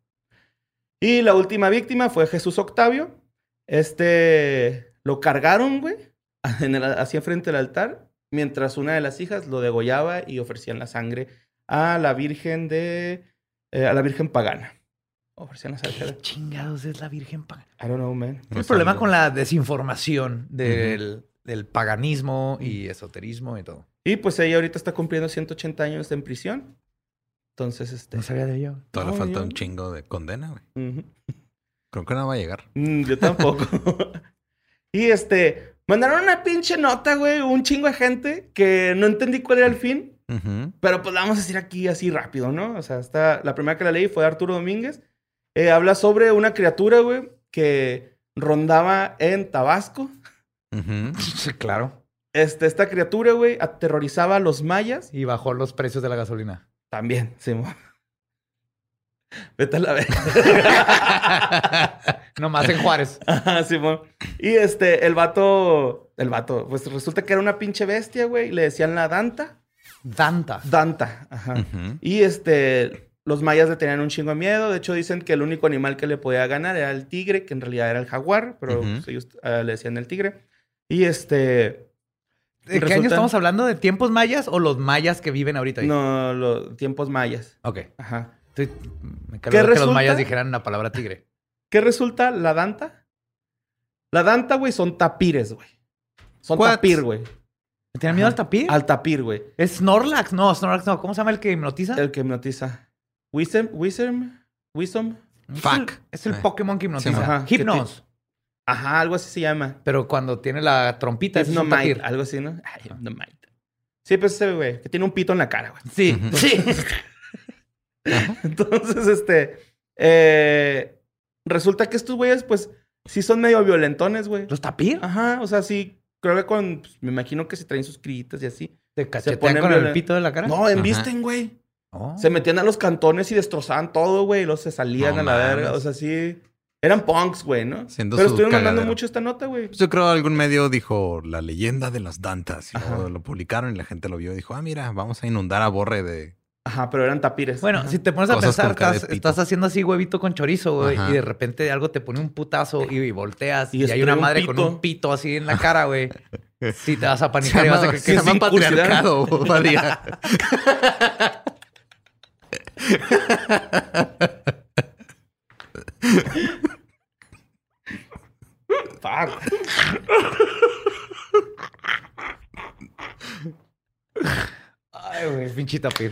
Y la última víctima fue Jesús Octavio. Este lo cargaron, güey, (laughs) hacia frente del altar mientras una de las hijas lo degollaba y ofrecían la sangre a la Virgen de... Eh, a la Virgen pagana. Ofrecían la salsa. ¿Qué chingados es la Virgen pagana? I don't know, man. El problema con la desinformación del, del paganismo y esoterismo y todo. Y pues ella ahorita está cumpliendo 180 años en prisión. Entonces, este. No sabía de ello. Todavía No, falta yo- un chingo de condena, güey. Creo que no va a llegar. Mm, yo tampoco. (laughs) y este. Mandaron una pinche nota, güey. Un chingo de gente que no entendí cuál era el fin. Pero pues la vamos a decir aquí así rápido, ¿no? O sea, está, la primera que la leí fue de Arturo Domínguez. Eh, habla sobre una criatura, güey, que rondaba en Tabasco. Sí, claro. Este, esta criatura, güey, aterrorizaba a los mayas. Y bajó los precios de la gasolina. También, Simón. Vete a la vez. (laughs) Nomás en Juárez. Ajá, Simón. Y este, el vato, el vato, pues resulta que era una pinche bestia, güey. Le decían la Danta. Danta. Danta, ajá. Y este, los mayas le tenían un chingo de miedo. De hecho, dicen que el único animal que le podía ganar era el tigre, que en realidad era el jaguar, pero pues, ellos eh, le decían el tigre. Y este, ¿De qué año estamos hablando? ¿De tiempos mayas o los mayas que viven ahorita ahí? no, los tiempos mayas. Ok. Ajá. Estoy- me ¿Qué que los resulta? mayas dijeran la palabra tigre. ¿Qué resulta la Danta? La Danta, güey, son tapires, güey. Son What? tapir, güey. ¿Me tienen miedo al tapir? Al tapir, güey. ¿Es Snorlax? No, Snorlax no. ¿Cómo se llama el que hipnotiza? El que hipnotiza. Wisdom, Wisdom, Wisdom. Es Fuck. el- Es el Eh. Pokémon que hipnotiza. Ajá, que Hypnos. Ajá, algo así se llama. Pero cuando tiene la trompita es un Hypnomite, tapir. algo así, ¿no? Ay, Hypnomite. Sí, pues ese, güey, que tiene un pito en la cara, güey. Sí, sí. (laughs) (laughs) Entonces, este. eh, resulta que estos güeyes, pues, sí son medio violentones, güey. ¿Los tapir? Ajá, o sea, sí. Creo que con. pues, me imagino que se traen sus critas y así. ¿Te cachetean ponen con el violen- pito de la cara? No, embisten, güey. Oh. Se metían a los cantones y destrozaban todo, güey. Y luego se salían No a la verga. O sea, sí. Eran punks, güey, ¿no? Siendo Pero estuvieron mandando cagadero. mucho esta nota, güey. Pues yo creo algún medio dijo la leyenda de las dantas. Y luego lo publicaron y la gente lo vio y dijo, ah, mira, vamos a inundar a Borre de... Ajá, pero eran tapires. Bueno, Ajá. si te pones a Cosas pensar, estás, estás haciendo así huevito con chorizo, güey, y de repente algo te pone un putazo y, y volteas Y y, hay una un madre con un pito así en la cara, güey. (laughs) Sí, te vas a Se panicar y vas a creer se que llama patriarcado, (laughs) Badía. Fuck. Ay, güey, pinche tapir.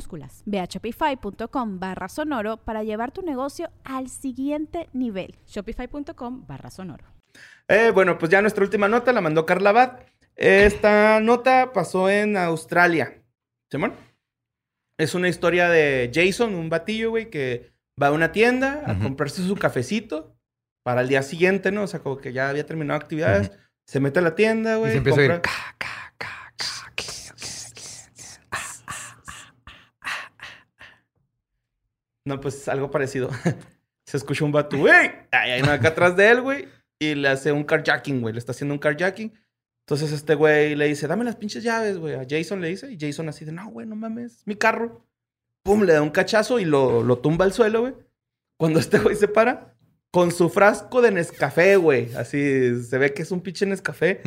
minúsculas. Ve a shopify.com barra sonoro para llevar tu negocio al siguiente nivel. Shopify.com barra sonoro. Eh, bueno, pues ya nuestra última nota la mandó Carla Abad. Esta nota pasó en Australia. ¿Simón? Es una historia de Jason, un batillo, güey, que va a una tienda a Ujú. comprarse su cafecito para el día siguiente, ¿no? O sea, como que ya había terminado actividades. Se mete a la tienda, Y güey. se empieza a compra- ir. ca, ca, ca, ca, ca, No, pues algo parecido. (laughs) Se escucha un vato, hay uno acá atrás de él, güey. Y le hace un carjacking, güey. Le está haciendo un carjacking. Entonces este güey le dice, dame las pinches llaves, güey. A Jason le dice. Y Jason así de, no, güey, no mames. es Mi carro. Pum, le da un cachazo y lo, lo tumba al suelo, güey. Cuando este güey se para, con su frasco de Nescafé, güey. Así, se ve que es un pinche Nescafé.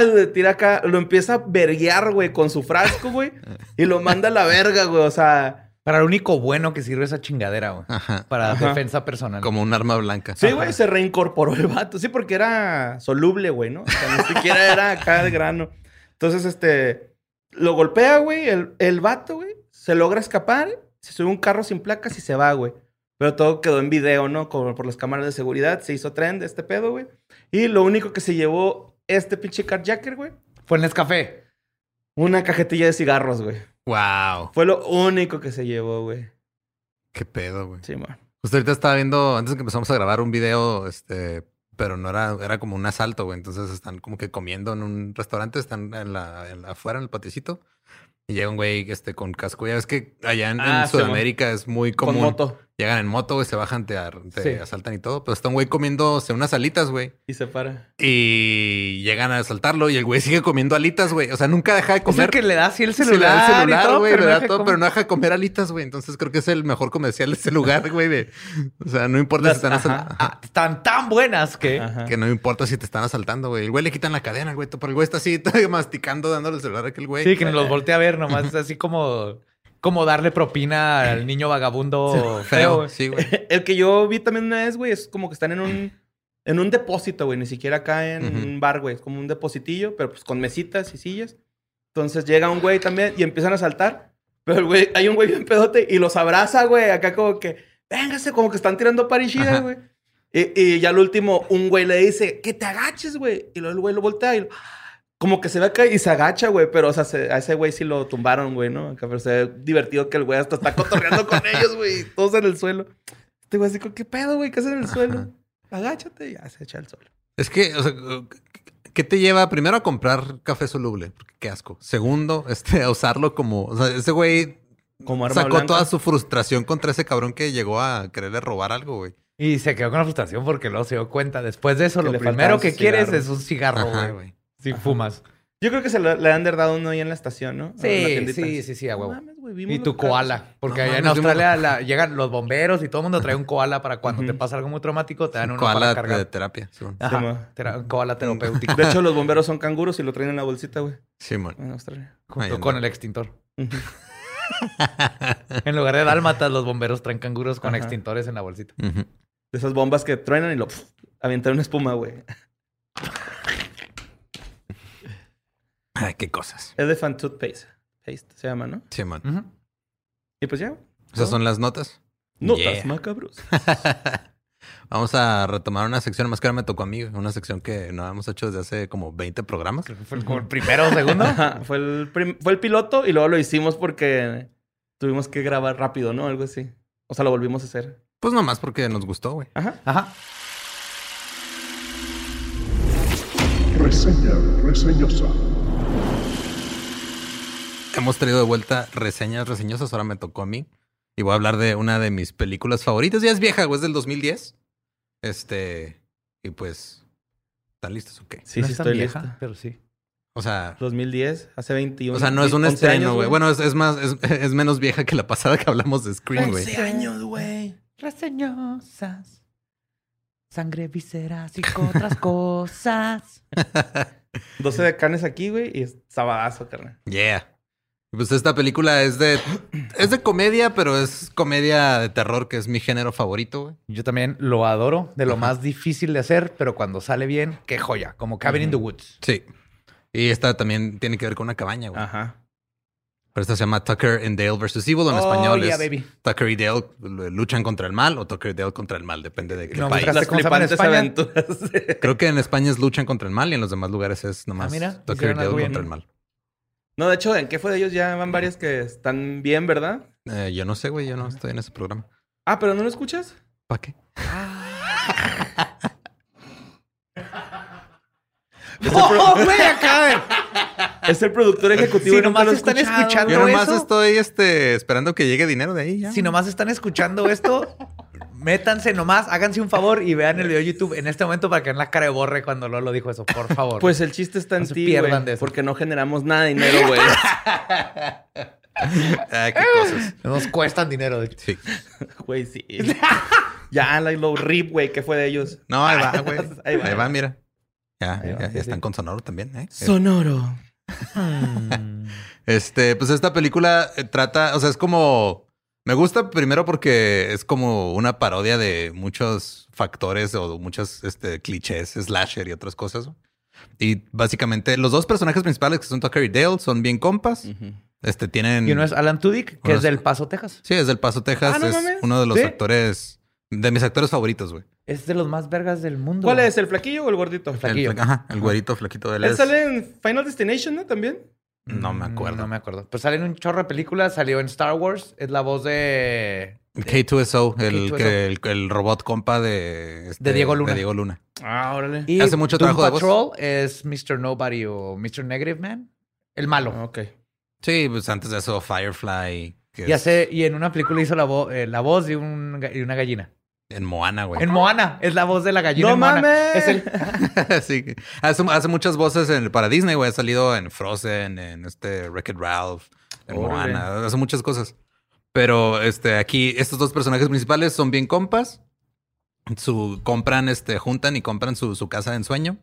Le tira acá, lo empieza a verguear, güey, con su frasco, güey. y lo manda a la verga, güey. O sea... Para lo único bueno que sirve esa chingadera, güey. Ajá. Para Ajá. defensa personal. Como un arma blanca. Sí, güey, se reincorporó el vato. Sí, porque era soluble, güey, ¿no? O sea, ni siquiera era acá de grano. Entonces, este, lo golpea, güey, el, el vato, güey, se logra escapar, se sube un carro sin placas y se va, güey. Pero todo quedó en video, ¿no? Como por las cámaras de seguridad, se hizo tren de este pedo, güey. Y lo único que se llevó este pinche carjacker, güey, Fue en Nescafé. una cajetilla de cigarros, güey. Wow. Fue lo único que se llevó, güey. Qué pedo, güey. Sí, man. Justo ahorita estaba viendo, antes de que empezamos a grabar un video, este, pero no era, era como un asalto, güey. Entonces están como que comiendo en un restaurante, están en la, en la- afuera en el paticito. Y llega un güey este, con casco. Ya ves que allá en, en Ah, sí, Sudamérica es muy Con común. moto. Llegan en moto, güey, se bajan, te, ar- te Sí. asaltan y todo. Pero está un güey comiéndose unas alitas, güey. Y se para. Y llegan a asaltarlo y el güey sigue comiendo alitas, güey. O sea, nunca deja de Es comer. el que le da así el Sí, le celular, da el celular, güey, le no da deja todo, comer. pero no deja de comer alitas, güey. Entonces creo que es el mejor comercial de ese lugar, güey. de- O sea, no importa si están asaltando. Ah, están tan buenas que... Ajá. Que no importa si te están asaltando, güey. El güey le quitan la cadena, güey. Pero el güey está así (laughs) todavía masticando, dándole el celular a aquel güey. Sí, que nos los (laughs) voltea a ver nomás. Es así como... Como darle propina al niño vagabundo feo. Sí, güey. (laughs) El que yo vi también una vez, güey, es como que están en un, en un depósito, güey. Ni siquiera acá en Ujú. un bar, güey. Es como un depositillo, pero pues con mesitas y sillas. Entonces llega un güey también y empiezan a saltar. Pero el güey, hay un güey bien pedote y los abraza, güey. Acá como que, véngase, como que están tirando parichidas, Ajá. güey. Y, y ya al último, un güey le dice, que te agaches, güey. Y luego el güey lo voltea y lo- como que se ve acá y se agacha, güey. Pero, o sea, se- a ese güey sí lo tumbaron, güey, ¿no? Acá, pero se ve divertido que el güey hasta está cotorreando con (laughs) ellos, güey. Todos en el suelo. Este güey así, ¿qué pedo, güey? ¿Qué haces en el suelo? Agáchate y ya se echa al suelo. Es que, o sea, ¿qué te lleva primero a comprar café soluble? Porque qué asco. Segundo, este, a usarlo como, o sea, ese güey Como arma sacó blanca. toda su frustración contra ese cabrón que llegó a quererle robar algo, güey. Y se quedó con la frustración porque luego se dio cuenta. Después de eso, Que lo primero que quieres es un cigarro, güey. Si fumas. Yo creo que se lo- le han dado uno ahí en la estación, ¿no? Sí, sí, sí, sí, a No huevo. mames, Y tu koala. Porque No allá en mames, Australia la- (laughs) llegan los bomberos y todo el mundo trae un koala para cuando te pasa algo muy traumático, te dan uno Koala para de terapia. Sí. Ajá, un koala terapéutico. De hecho, los bomberos son canguros y lo traen en la bolsita, güey. Sí, mon. En Australia. junto con el extintor. (laughs) En lugar de dálmatas, los bomberos traen canguros con Ajá. extintores en la bolsita. De esas bombas que truenan y lo pf, avientan una espuma, güey. Ay, qué cosas. Elephant Toothpaste. Paste se llama, ¿no? Sí, mon. Ujú. Y pues ya. Esas son las notas. Notas Yeah. macabros. (laughs) Vamos a retomar una sección más que ahora me tocó a mí, una sección que no hemos hecho desde hace como 20 programas. Creo que fue como el primero o segundo. (laughs) Ajá, fue el, prim- fue el piloto y luego lo hicimos porque tuvimos que grabar rápido, ¿no? Algo así. O sea, lo volvimos a hacer. Pues nomás porque nos gustó, güey. Ajá. Ajá. Reseña reseñosa. Hemos traído de vuelta reseñas reseñosas, ahora me tocó a mí. Y voy a hablar de una de mis películas favoritas. Ya es vieja, güey, es del 2010. Este, y pues, ¿están listos o qué? Sí, No sí, es tan estoy vieja, listo. pero sí. O sea, 2010, hace 21. o sea, no es un 11 estreno, güey. Bueno, es, es más, es, (laughs) es menos vieja que la pasada que hablamos de Scream, güey. 11 años, güey. Reseñosas. Sangre, vísceras y otras (laughs) cosas. (laughs) 12 de canes aquí, güey, y es sabadazo, carnal. Yeah. Pues esta película es de, es de comedia, pero es comedia de terror, que es mi género favorito, güey. Yo también lo adoro, de lo Ajá. más difícil de hacer, pero cuando sale bien, qué joya. Como Cabin in the Woods. Sí. Y esta también tiene que ver con una cabaña, güey. Ajá. Pero esta se llama Tucker and Dale versus Evil. En Oh, español yeah, es baby. Tucker y Dale luchan contra el mal o Tucker y Dale contra el mal, depende de qué No, país. Las flipantes España? aventuras. Creo que en España es luchan contra el mal y en los demás lugares es nomás Ah, mira, Tucker y Dale bien. contra el mal. No, de hecho, ¿en qué fue de ellos? Ya van varias que están bien, ¿verdad? Eh, yo no sé, güey, yo no estoy en ese programa. Ah, pero ¿no lo escuchas? ¿Para qué? (laughs) ¡Oh, güey! Acá, Es el productor ejecutivo. Si nomás están escuchando Yo güey. nomás eso? estoy este, esperando que llegue dinero de ahí ya. Si nomás están escuchando esto, métanse nomás, háganse un favor y vean el video de YouTube en este momento para que vean la cara de borre cuando Lolo dijo eso, por favor. Pues el chiste está en No ti, pierdan güey. de eso. Porque no generamos nada de dinero, güey. (laughs) Qué cosas. nos cuestan dinero, de hecho. Sí. Güey, sí. ya, la low rip, güey. ¿Qué fue de ellos? No, ahí va, güey. Ahí va. Ahí va, mira. Ya, Ahí va, ya, sí, ya están sí. con Sonoro también, ¿eh? Sonoro. Este, pues esta película eh, trata, o sea, es como. Me gusta primero porque es como una parodia de muchos factores o muchos este, clichés, slasher y otras cosas. Y básicamente los dos personajes principales que son Tucker y Dale son bien compas. Este tienen. Y uno es Alan Tudyk, que Uno es del Paso, Texas. Sí, es del Paso, Texas. Ah, no es mames. uno de los ¿Sí? actores, de mis actores favoritos, güey. Es de los más vergas del mundo. ¿Cuál es? ¿El flaquillo o el gordito? El flaquillo. ajá, el güerito flaquito de él. Él sale en Final Destination, ¿no? También. No me acuerdo. No me acuerdo. Pues sale en un chorro de películas. Salió en Star Wars. Es la voz de... K2SO, el, el, el, robot compa de, este, de Diego Luna. De Diego Luna. Ah, órale. Y hace mucho trabajo de Patrol es Mr. Nobody o Mr. Negative Man. El malo. Ah, ok. Sí, pues antes de eso, Firefly. y, hace, y en una película hizo la, eh, la voz de, un, de una gallina. En Moana, güey. En Moana. Es la voz de la gallina. ¡No mames! Es el... (laughs) sí. Hace, hace, muchas voces en, para Disney, güey. Ha salido en Frozen, en este Wreck-It Ralph, en Moana. Hace muchas cosas. Pero este, aquí, estos dos personajes principales son bien compas. Su, compran, este, juntan y compran su, su casa de ensueño,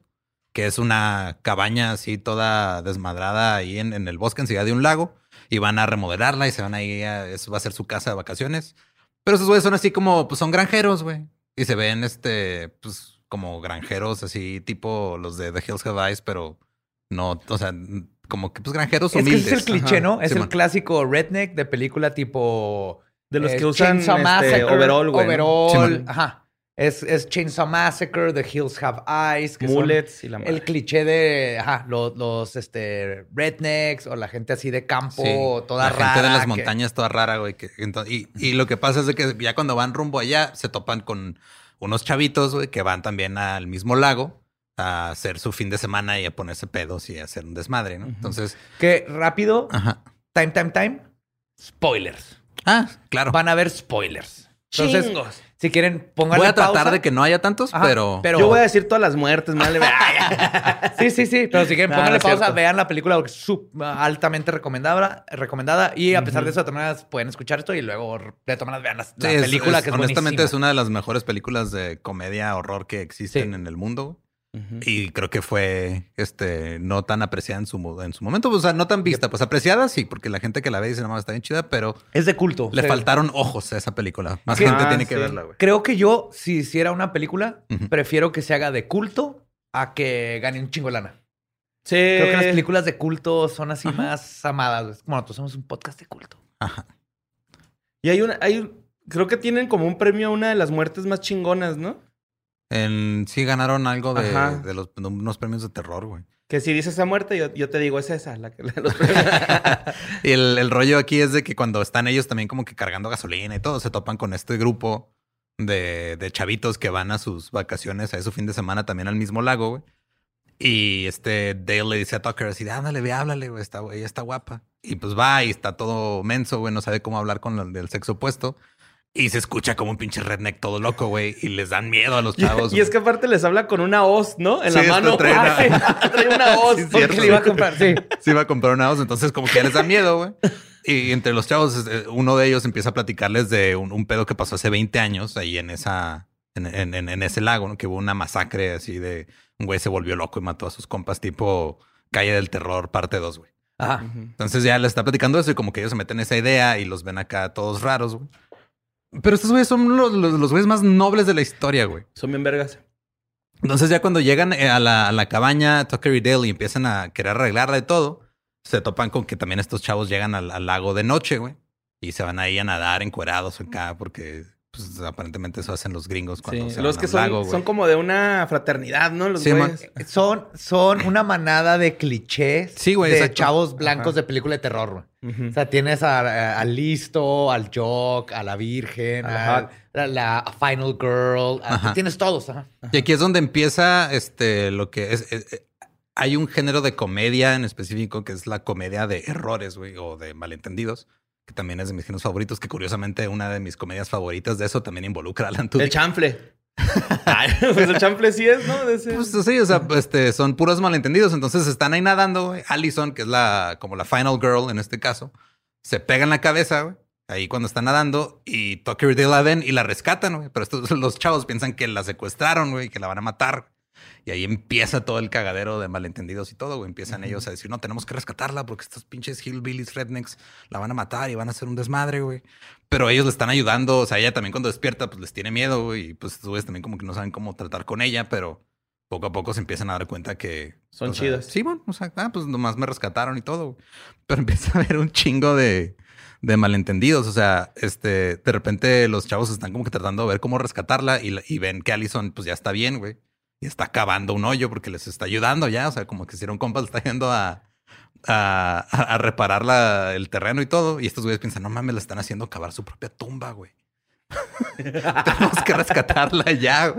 que es una cabaña así toda desmadrada ahí en, en el bosque, enseguida de un lago. Y van a remodelarla y se van ahí a, eso va a ser su casa de vacaciones. Pero esos güeyes son así como, pues son granjeros, güey. Y se ven, este, pues como granjeros así, tipo los de The Hills Have Eyes, pero no, o sea, como que pues granjeros humildes. Es que es el cliché, ¿no? Es el clásico redneck de película tipo... De los eh, que usan este, overall, güey. Overall, ajá. Es, es, Chainsaw Massacre, The Hills Have Eyes. Que Mullets y la El cliché de ajá, los, los este, rednecks o la gente así de campo, toda rara. La gente de las montañas toda rara, güey. y, y, lo que pasa es de que ya cuando van rumbo allá se topan con unos chavitos, güey, que van también al mismo lago a hacer su fin de semana y a ponerse pedos y a hacer un desmadre, ¿no? Entonces. Que rápido. Ajá. Time, time, time. Spoilers. Ah, claro. Van a haber spoilers. Entonces, Chingos. Si quieren, pónganle Voy a tratar de que no haya tantos, pero... Yo voy a decir todas las muertes, ¿vale? (laughs) sí, sí, sí. Pero si quieren, pónganle pausa, vean la película porque es altamente recomendada, recomendada. Y a pesar de eso, de todas maneras, pueden escuchar esto y luego de todas maneras vean la, película que es Honestamente, es una de las mejores películas de comedia horror que existen en el mundo. Y creo que fue este no tan apreciada en su, en su momento, o sea, no tan vista, pues apreciada sí, porque la gente que la ve dice, no, está bien chida, pero... Es de culto. Le faltaron ojos a esa película. Más gente tiene que verla, güey. Creo que yo, si hiciera una película, prefiero que se haga de culto a que gane un chingo lana. Sí. Creo que las películas de culto son así más amadas. Bueno, nosotros somos un podcast de culto. Ajá. Y hay una, hay, creo que tienen como un premio a una de las muertes más chingonas, ¿no? Sí ganaron algo de, los, unos premios de terror, güey. Que si dices esa muerte, yo, te digo, es esa la que los (laughs) y el, rollo aquí es de que cuando están ellos también como que cargando gasolina y todo, se topan con este grupo de, de chavitos que van a sus vacaciones, a su fin de semana también al mismo lago, güey. Y este Dale le dice a Tucker así, ándale, ve, háblale, güey, está, ella está guapa. Y pues va y está todo menso, güey, no sabe cómo hablar con el del sexo opuesto. Y se escucha como un pinche redneck todo loco, güey. Y les dan miedo a los (laughs) chavos. Y, es que aparte les habla con una hoz, ¿no? En la mano. (laughs) Trae una, trae una hoz. Sí, porque le iba a comprar, sí. Sí, iba a comprar una hoz. Entonces, como que ya les da miedo, güey. Y entre los chavos, eh, uno de ellos empieza a platicarles de un, pedo que pasó hace 20 años ahí en esa, en, en, en, ese lago, ¿no? Que hubo una masacre así de un güey se volvió loco y mató a sus compas, tipo Calle del Terror, parte 2, güey. Ajá. Entonces ya les está platicando eso y como que ellos se meten en esa idea y los ven acá todos raros, güey. Pero estos güeyes son los, los, güeyes más nobles de la historia, güey. Son bien vergas. Entonces ya cuando llegan eh, a la, a la cabaña Tucker y Dale y empiezan a querer arreglarla de todo, se topan con que también estos chavos llegan al, al lago de noche, güey. Y se van ahí a nadar encuerados acá porque pues aparentemente eso hacen los gringos cuando se los que son, son como de una fraternidad, ¿no? Los güeyes. Son, son una manada de clichés sí, güey, de chavos blancos de película de terror. güey. O sea, tienes al listo, al jock, a la virgen, a la, final girl. tienes todos. Y aquí es donde empieza este lo que es, es, hay un género de comedia en específico que es la comedia de errores, güey, o de malentendidos que también es de mis géneros favoritos, que curiosamente una de mis comedias favoritas de eso también involucra a Alan El chanfle. (laughs) pues el chanfle sí es, ¿no? Pues sí, o sea, este, son puros malentendidos. Entonces están ahí nadando. Allison, que es la, como la final girl en este caso, se pega en la cabeza. Ahí cuando está nadando y Tucker y la ven y la rescatan, güey. Pero estos, (laughs) los chavos piensan que la secuestraron, güey, que la van a matar. Y ahí empieza todo el cagadero de malentendidos y todo, güey. Empiezan ellos a decir, no, tenemos que rescatarla porque estos pinches hillbillies, rednecks, la van a matar y van a hacer un desmadre, güey. Pero ellos le están ayudando. O sea, ella también cuando despierta, pues les tiene miedo, güey. Y pues güeyes también como que no saben cómo tratar con ella, pero poco a poco se empiezan a dar cuenta que... Son chidas. Sí, bueno, o sea, ah, pues nomás me rescataron y todo. Pero (laughs) empieza a haber un chingo de de malentendidos. O sea, este, de repente los chavos están como que tratando de ver cómo rescatarla y, y ven que Allison pues ya está bien, güey. Y está cavando un hoyo porque les está ayudando ya. O sea, como que hicieron compas, está yendo a, a, a reparar la, el terreno y todo. Y estos güeyes piensan, no mames, le están haciendo cavar su propia tumba, güey. (laughs) Tenemos que rescatarla ya.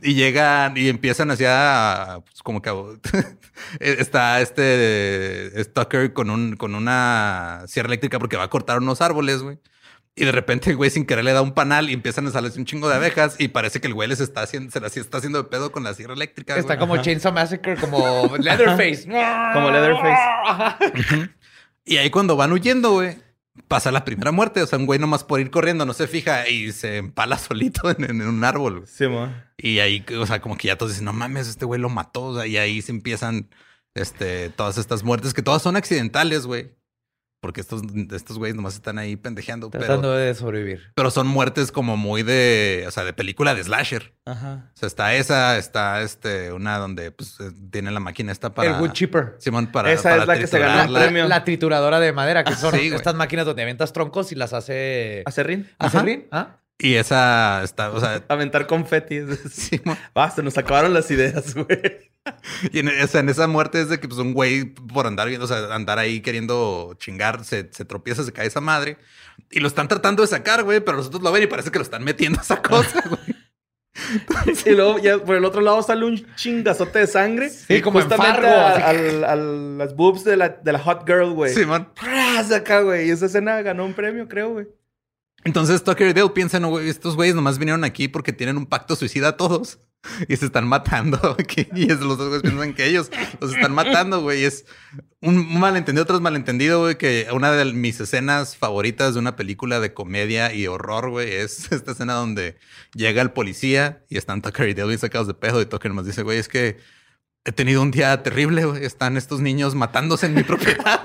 Y llegan y empiezan hacia pues, como que (laughs) está este Stucker con un con una sierra eléctrica porque va a cortar unos árboles, güey. Y de repente el güey sin querer le da un panal y empiezan a salir un chingo de abejas y parece que el güey les está haciendo, se las está haciendo de pedo con la sierra eléctrica. Está como Chainsaw Massacre, como (laughs) Leatherface. como Leatherface. y ahí cuando van huyendo, güey, pasa la primera muerte. O sea, un güey nomás por ir corriendo no se fija y se empala (laughs) solito en, un árbol. Sí, Y ahí, o sea, como que ya todos dicen, no mames, este güey lo mató. O sea, y ahí se empiezan este, todas estas muertes que todas son accidentales, güey. Porque estos, estos güeyes nomás están ahí pendejeando. Tratando de sobrevivir. Pero son muertes como muy de, o sea, de película de slasher. Ajá. O sea, está esa, está este, una donde pues eh, tiene la máquina esta para. El wood chipper. Simón, para. Esa es la que se ganó el premio. La trituradora de madera, que son estas máquinas donde aventas troncos y las hace. ¿Acerrín? ¿Acerrín? ¿Ah? Y esa está, o sea. Aventar confeti. (laughs) Sí, ah, se nos acabaron las ideas, güey. (laughs) Y en, esa muerte es de que pues, un güey por andar viendo, o sea, andar ahí queriendo chingar, se, tropieza, se cae esa madre. Y lo están tratando de sacar, güey, pero nosotros lo ven y parece que lo están metiendo a esa cosa, güey. (laughs) y luego ya por el otro lado sale un chingazote de sangre. Sí, como justamente a, las boobs de la, de la hot girl, güey. Sí, man. acá, güey. Y esa escena ganó un premio, creo, güey. Entonces Tucker y Dale piensan, güey, estos güeyes nomás vinieron aquí porque tienen un pacto suicida a todos (laughs) y se están matando. (laughs) y es, los dos piensan que ellos los están matando, güey. Es un malentendido otro malentendido, güey, que una de mis escenas favoritas de una película de comedia y horror, güey, es (laughs) esta escena donde llega el policía y están Tucker y Dale sacados de pedo y Tucker nomás dice, güey, es que he tenido un día terrible, güey. Están estos niños matándose en mi propiedad.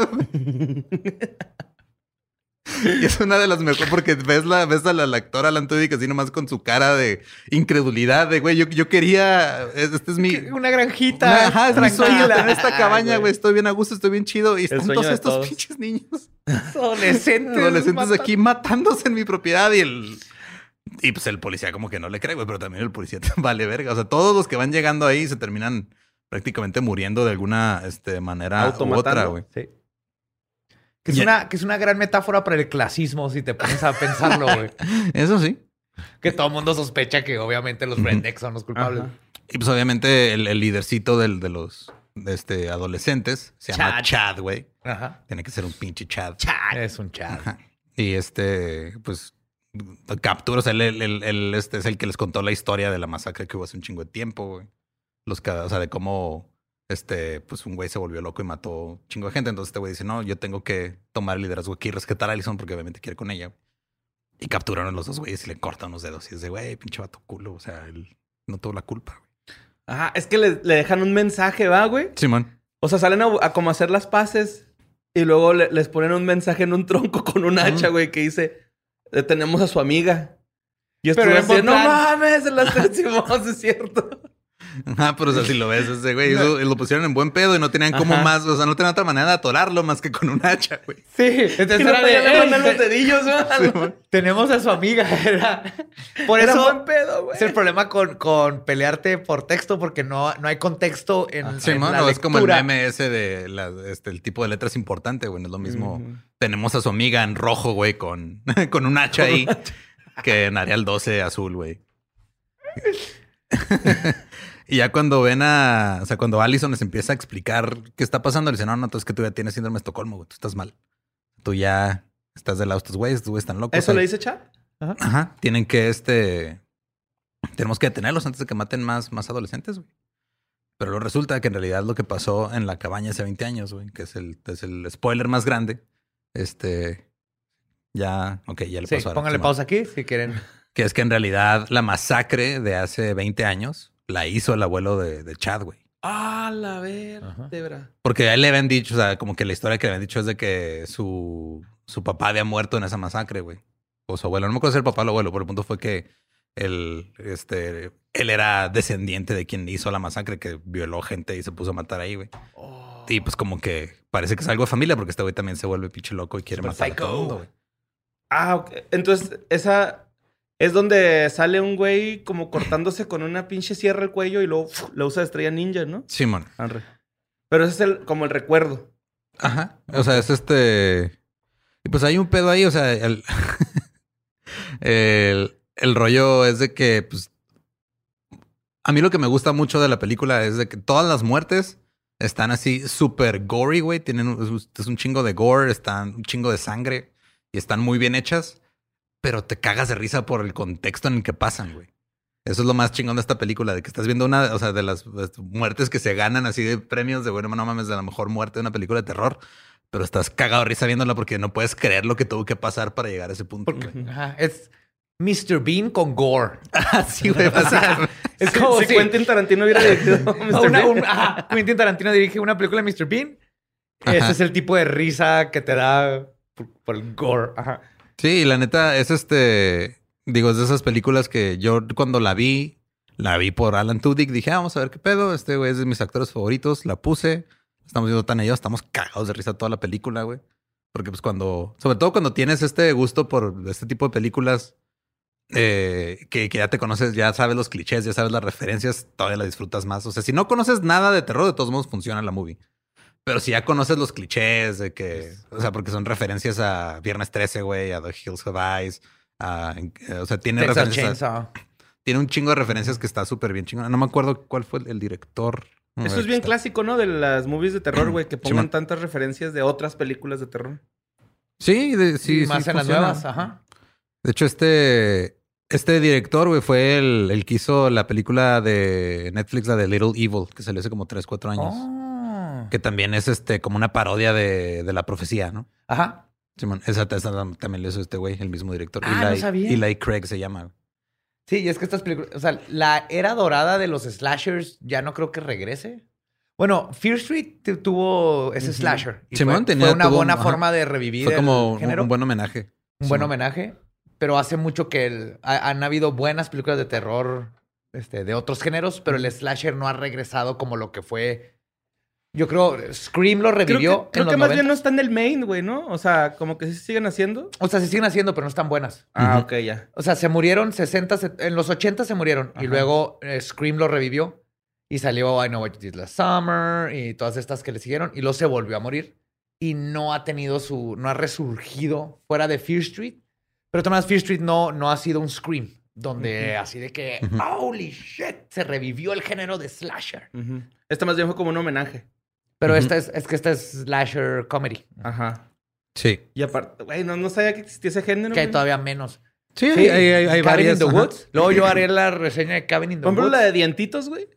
(laughs) Y es una de las mejores porque ves, la, ves a la, actora Alan Tudyk así nomás con su cara de incredulidad de güey, yo, yo quería, este es mi... Una granjita. ajá, es tranquila. en esta cabaña, güey, estoy bien a gusto, estoy bien chido. Y están todos estos pinches niños. (laughs) Adolescentes. Adolescentes aquí matándose en mi propiedad y el... Y pues el policía como que no le cree, güey, pero también el policía (laughs) vale verga. O sea, todos los que van llegando ahí se terminan prácticamente muriendo de alguna este, manera u otra, güey. Sí. Que es, una, que es una gran metáfora para el clasismo, si te pones a pensarlo, güey. (laughs) Eso sí. Que todo el mundo sospecha que obviamente los rednecks son los culpables. Y pues obviamente el, el lidercito del, de los este, adolescentes se llama Chad, güey. Ajá. Tiene que ser un pinche Chad. Chad. Es un Chad. Y este, pues, captura, o sea, el, este es el que les contó la historia de la masacre que hubo hace un chingo de tiempo, güey. Los, o sea, de cómo este, pues un güey se volvió loco y mató un chingo de gente. Entonces este güey dice, no, yo tengo que tomar el liderazgo aquí y rescatar a Alison porque obviamente quiere con ella. Y capturaron a los dos güeyes y le cortan los dedos. Y es de, güey, pinche vato culo. O sea, él no tuvo la culpa, güey. Ajá, es que le, dejan un mensaje, ¿va, güey? Simón. O sea, salen a, como hacer las paces y luego les ponen un mensaje en un tronco con un hacha, güey, que dice, detenemos a su amiga. Y esto Pero no mames, la (laughs) decimos, es cierto. (laughs) Ah, pero o sea, si lo ves, ese güey, lo pusieron en buen pedo y no tenían como más, o sea, no tenían otra manera de atorarlo más que con un hacha, güey. Sí, entonces era de, los dedillos, Tenemos a su amiga, (laughs) era. Por era eso buen pedo, güey. Es el problema con, con pelearte por texto porque no, no hay contexto en, sí, no, es como el meme ese de este, el tipo de letras importante, güey, no es lo mismo. Tenemos a su amiga en rojo, güey, con, (laughs) con un hacha ahí, que en Arial 12 azul, güey. Y ya cuando ven a, o sea, cuando Allison les empieza a explicar qué está pasando, le dicen, no, no, tú es que tú ya tienes síndrome de Estocolmo, güey, tú estás mal. Tú ya estás del lado de estos güeyes, estos güeyes están locos. ¿Eso le dice Chad? Ajá. Ajá. Tienen que, este, tenemos que detenerlos antes de que maten más, más adolescentes, güey. Pero lo resulta que en realidad lo que pasó en la cabaña hace 20 años, güey, que es el, es el spoiler más grande. Este, ya, ok, ya le sí, pasó. Pónganle pausa aquí si quieren. Que es que en realidad la masacre de hace 20 años la hizo el abuelo de, de Chad, güey. Ah, la verdad. Porque a él le habían dicho, o sea, como que la historia que le habían dicho es de que su, su papá había muerto en esa masacre, güey. O su abuelo. No me acuerdo si era el papá o el abuelo, pero el punto fue que el, este, él era descendiente de quien hizo la masacre, que violó gente y se puso a matar ahí, güey. Oh. Y pues como que parece que es algo de familia, porque este güey también se vuelve pinche loco y quiere matar a todo el mundo, güey. Ah, ok. Entonces, esa es donde sale un güey como cortándose con una pinche sierra el cuello y luego lo usa de estrella ninja, ¿no? Simón. Pero ese es el, como el recuerdo. Ajá. O sea, es este. Y pues hay un pedo ahí, o sea, el, (laughs) el, el rollo es de que, pues, a mí lo que me gusta mucho de la película es de que todas las muertes están así súper gory, güey. Tienen es un chingo de gore, están un chingo de sangre y están muy bien hechas, pero te cagas de risa por el contexto en el que pasan, güey. Eso es lo más chingón de esta película, de que estás viendo una, o sea, de las muertes que se ganan así de premios de, bueno, no mames, de la mejor muerte de una película de terror, pero estás cagado de risa viéndola porque no puedes creer lo que tuvo que pasar para llegar a ese punto. ajá, es Mr. Bean con gore. (laughs) Así, güey. (laughs) es como si, Quentin Tarantino hubiera (laughs) dirigido Mr. Bean. Quentin Tarantino dirige una película de Mr. Bean. Ese es el tipo de risa que te da por, el gore. Ajá. Sí, la neta es este. Digo, es de esas películas que yo cuando la vi, la vi por Alan Tudyk. Dije, ah, vamos a ver qué pedo. Este güey es de mis actores favoritos. La puse. Estamos viendo tan ellos, estamos cagados de risa toda la película, güey. Porque pues cuando, sobre todo cuando tienes este gusto por este tipo de películas, eh, que, que, ya te conoces, ya sabes los clichés, ya sabes las referencias, todavía la disfrutas más. O sea, si no conoces nada de terror, de todos modos funciona la movie. Pero si ya conoces los clichés de que, o sea, porque son referencias a Viernes 13, güey, a The Hills Have Eyes, a, eh, o sea, tiene referencias. tiene un chingo de referencias que está súper bien chingona. No me acuerdo cuál fue el, director. Eso es bien clásico, ¿no? De las movies de terror, güey, que pongan tantas referencias de otras películas de terror. Sí, de, sí, más en las nuevas, ajá. De hecho, este, este director, güey, fue el, el, que hizo la película de Netflix, la de Little Evil, que salió hace como 3, 4 años. Oh. Que también es este como una parodia de, de la profecía, ¿no? Ajá. Simón, esa, también lo hizo este güey, el mismo director. Ah, Eli, no sabía. Eli Craig se llama. Sí, y es que estas películas, o sea, la era dorada de los slashers ya no creo que regrese. Bueno, Fear Street tuvo ese slasher. Y Simón fue, tenía, una buena forma de revivir. Fue como un, buen homenaje. Un buen homenaje. Pero hace mucho que han habido buenas películas de terror este, de otros géneros, pero el slasher no ha regresado como lo que fue yo creo Scream lo revivió. Creo que, más bien no están en el main, güey, ¿no? O sea, como que sí se siguen haciendo. O sea, se siguen haciendo, pero no están buenas. Ah, ok, ya. O sea, se murieron 60, en los 80 se murieron. Y luego eh, Scream lo revivió. Y salió I Know What You Did Last Summer y todas estas que le siguieron. Y luego se volvió a morir. Y no ha tenido su. No ha resurgido fuera de Fear Street. Pero Tomás Fear Street no, no ha sido un Scream. Donde así de que. Holy shit. Se revivió el género de slasher. Este más bien fue como un homenaje. Pero esta es, es que esta es slasher comedy. Ajá. Sí. Y aparte, güey, no, no sabía que existía ese género. Que hay todavía menos. Sí, hay, hay, hay Cabin in the Woods. Luego yo haré la reseña de Cabin in the Woods. Por la de dientitos, güey.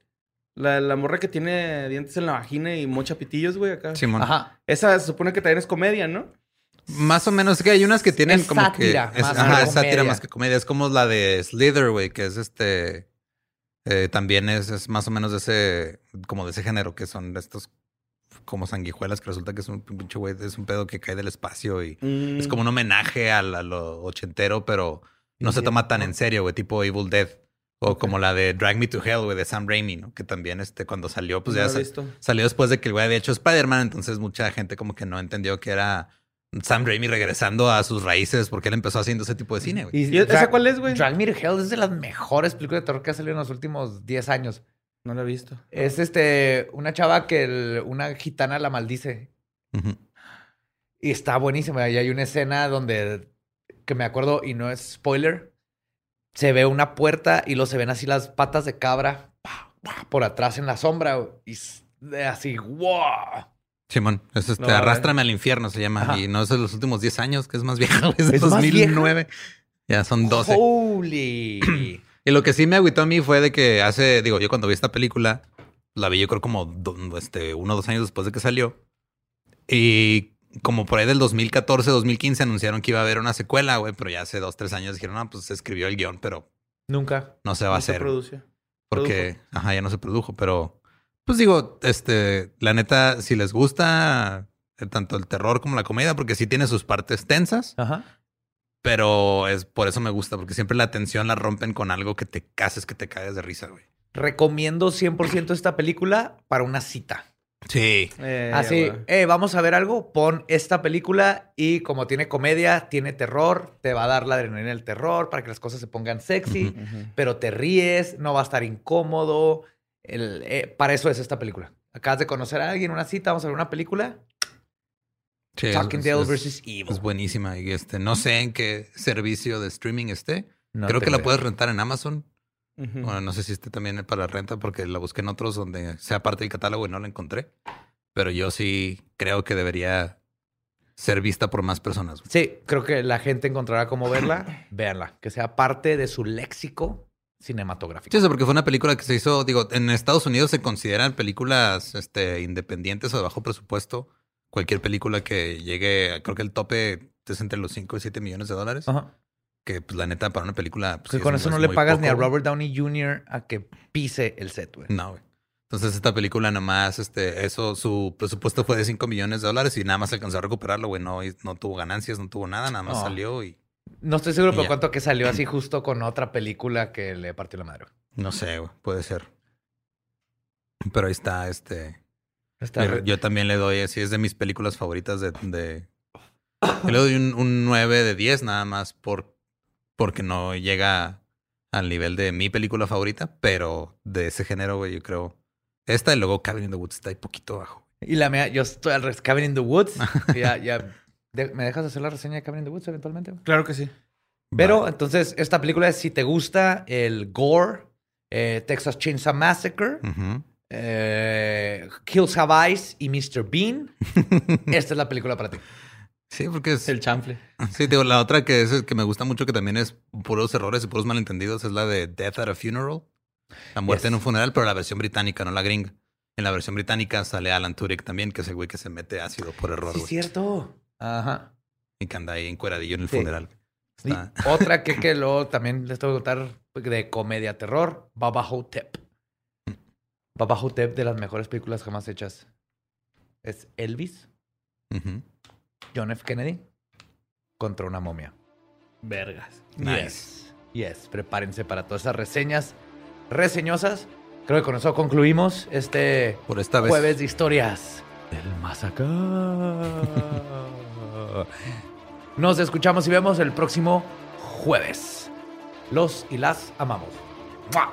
La, la morra que tiene dientes en la vagina y mocha pitillos, güey, acá. Simón. Ajá. Esa se supone que también es comedia, ¿no? Más o menos, que hay unas que tienen es como sátira, que. Es, más ajá, es sátira comedia. más que comedia. Es como la de Slither, güey, que es este. eh, también es, es más o menos de ese. Como de ese género, que son de estos como sanguijuelas, que resulta que es un pinche güey, es un pedo que cae del espacio y Mm. es como un homenaje a, la- lo ochentero, pero no se toma tan en serio, güey, tipo Evil Dead. O como la de Drag Me to Hell, güey, de Sam Raimi, ¿no? Que también, este, cuando salió, pues No ya salió después de que el güey había hecho Spider-Man, entonces mucha gente como que no entendió que era Sam Raimi regresando a sus raíces porque él empezó haciendo ese tipo de cine, güey. ¿Y esa cuál es, güey? Drag Me to Hell es de las mejores películas de terror que ha salido en los últimos 10 años. No lo he visto. Es este, una chava que el- una gitana la maldice. Y está buenísima. Y hay una escena donde, que me acuerdo, y no es spoiler, se ve una puerta y luego se ven así las patas de cabra pa, pa, por atrás en la sombra. Y así, wow. Simón, es este, No. Arrástrame al infierno se llama. Ajá. Y no es de los últimos 10 años, que es más vieja, (laughs) es de ¿Es más 2009. Ya son 12. Holy. Y lo que sí me agüitó a mí fue de que hace, digo, yo cuando vi esta película, la vi yo creo como este, uno o dos años después de que salió. Y como por ahí del 2014, 2015 anunciaron que iba a haber una secuela, güey, pero ya hace dos, tres años dijeron, no, pues se escribió el guion, pero Nunca. no se va a No se hacer. produce. porque, ajá, ya no se produjo, pero pues digo, este, la neta, si les gusta eh, tanto el terror como la comedia, porque sí tiene sus partes tensas, Ajá. Pero es por eso me gusta, porque siempre la atención la rompen con algo que te cases, que te caes de risa, güey. Recomiendo 100% esta película para una cita. Sí. Eh, Así, güey. eh, vamos a ver algo, pon esta película y como tiene comedia, tiene terror, te va a dar la adrenalina del terror para que las cosas se pongan sexy, pero te ríes, no va a estar incómodo. El- eh, para eso es esta película. Acabas de conocer a alguien, una cita, vamos a ver una película. Sí, Talking es- versus Evil. Es buenísima. Y este, no sé en qué servicio de streaming esté. No Creo que la puedes rentar en Amazon. Bueno, no sé si esté también para renta porque la busqué en otros donde sea parte del catálogo y no la encontré. Pero yo sí creo que debería ser vista por más personas. güey. Sí, creo que la gente encontrará cómo verla. (clears throat) Véanla, que sea parte de su léxico cinematográfico. Sí, eso porque fue una película que se hizo, digo, en Estados Unidos se consideran películas este, independientes o de bajo presupuesto. Cualquier película que llegue, creo que el tope es entre los 5 y 7 millones de dólares. Ajá. Que pues, la neta para una película... pues, Que sí con es- eso no es le pagas poco, ni a. Robert Downey Jr. a que pise el set, güey. No, güey. Entonces esta película nomás, este, eso, su presupuesto fue de 5 millones de dólares y nada más alcanzó a recuperarlo, güey. No, no tuvo ganancias, no tuvo nada, nada más No. salió y No estoy seguro por cuánto que salió así (clears throat) justo con otra película que le partió la madre. no sé, güey, puede ser. Pero ahí está, este. Está yo, también le doy, así es de mis películas favoritas de. de (coughs) yo le doy un, un 9 de 10 nada más por, porque no llega al nivel de mi película favorita, pero de ese género, güey, yo creo. Esta y luego Cabin in the Woods está ahí poquito abajo. Y la mía, yo estoy al revés. Cabin in the Woods. (laughs) ya, ya. de- ¿Me dejas hacer la reseña de Cabin in the Woods eventualmente? Claro que sí. Pero entonces, esta película es si te gusta el gore, eh, Texas Chainsaw Massacre, Ujú. Eh, Kills Have Eyes y Mr. Bean, (laughs) esta es la película para ti. Sí, porque es. El chanfle. Sí, digo, la otra que es que me gusta mucho, que también es puros errores y puros malentendidos, es la de Death at a Funeral. La muerte Yes. en un funeral, pero la versión británica, no la gringa. En la versión británica sale Alan Tudyk también, que es el güey que se mete ácido por error, Sí, es cierto. Ajá. y que anda ahí encueradillo en el Sí. funeral. Y otra que, que luego también les tengo que contar de comedia terror, Baba Hotep. Baba Hotep de las mejores películas jamás hechas. Es Elvis. John F. Kennedy contra una momia. Vergas. Nice. Yes, prepárense para todas esas reseñas reseñosas. Creo que con eso concluimos este Por esta vez. jueves de historias del más acá. Nos escuchamos y vemos el próximo jueves. Los y las amamos. ¡Mua!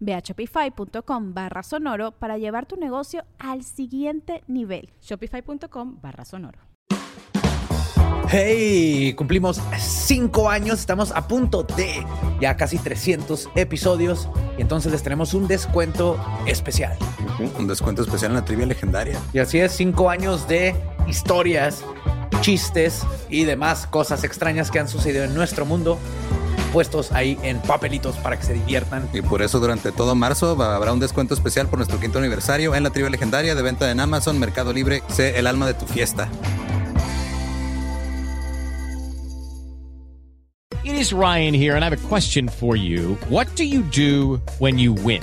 Ve a shopify.com barra sonoro para llevar tu negocio al siguiente nivel. Shopify.com barra sonoro. Hey, cumplimos cinco años, estamos a punto de ya casi 300 episodios y entonces les tenemos un descuento especial. Un descuento especial en la trivia legendaria. Y así es, cinco años de historias, chistes y demás cosas extrañas que han sucedido en nuestro mundo, puestos ahí en papelitos para que se diviertan. Y por eso durante todo marzo habrá un descuento especial por nuestro quinto aniversario en la trivia legendaria de venta en Amazon, Mercado Libre. Sé el alma de tu fiesta. It is Ryan here, and I have a question for you. What do you do when you win?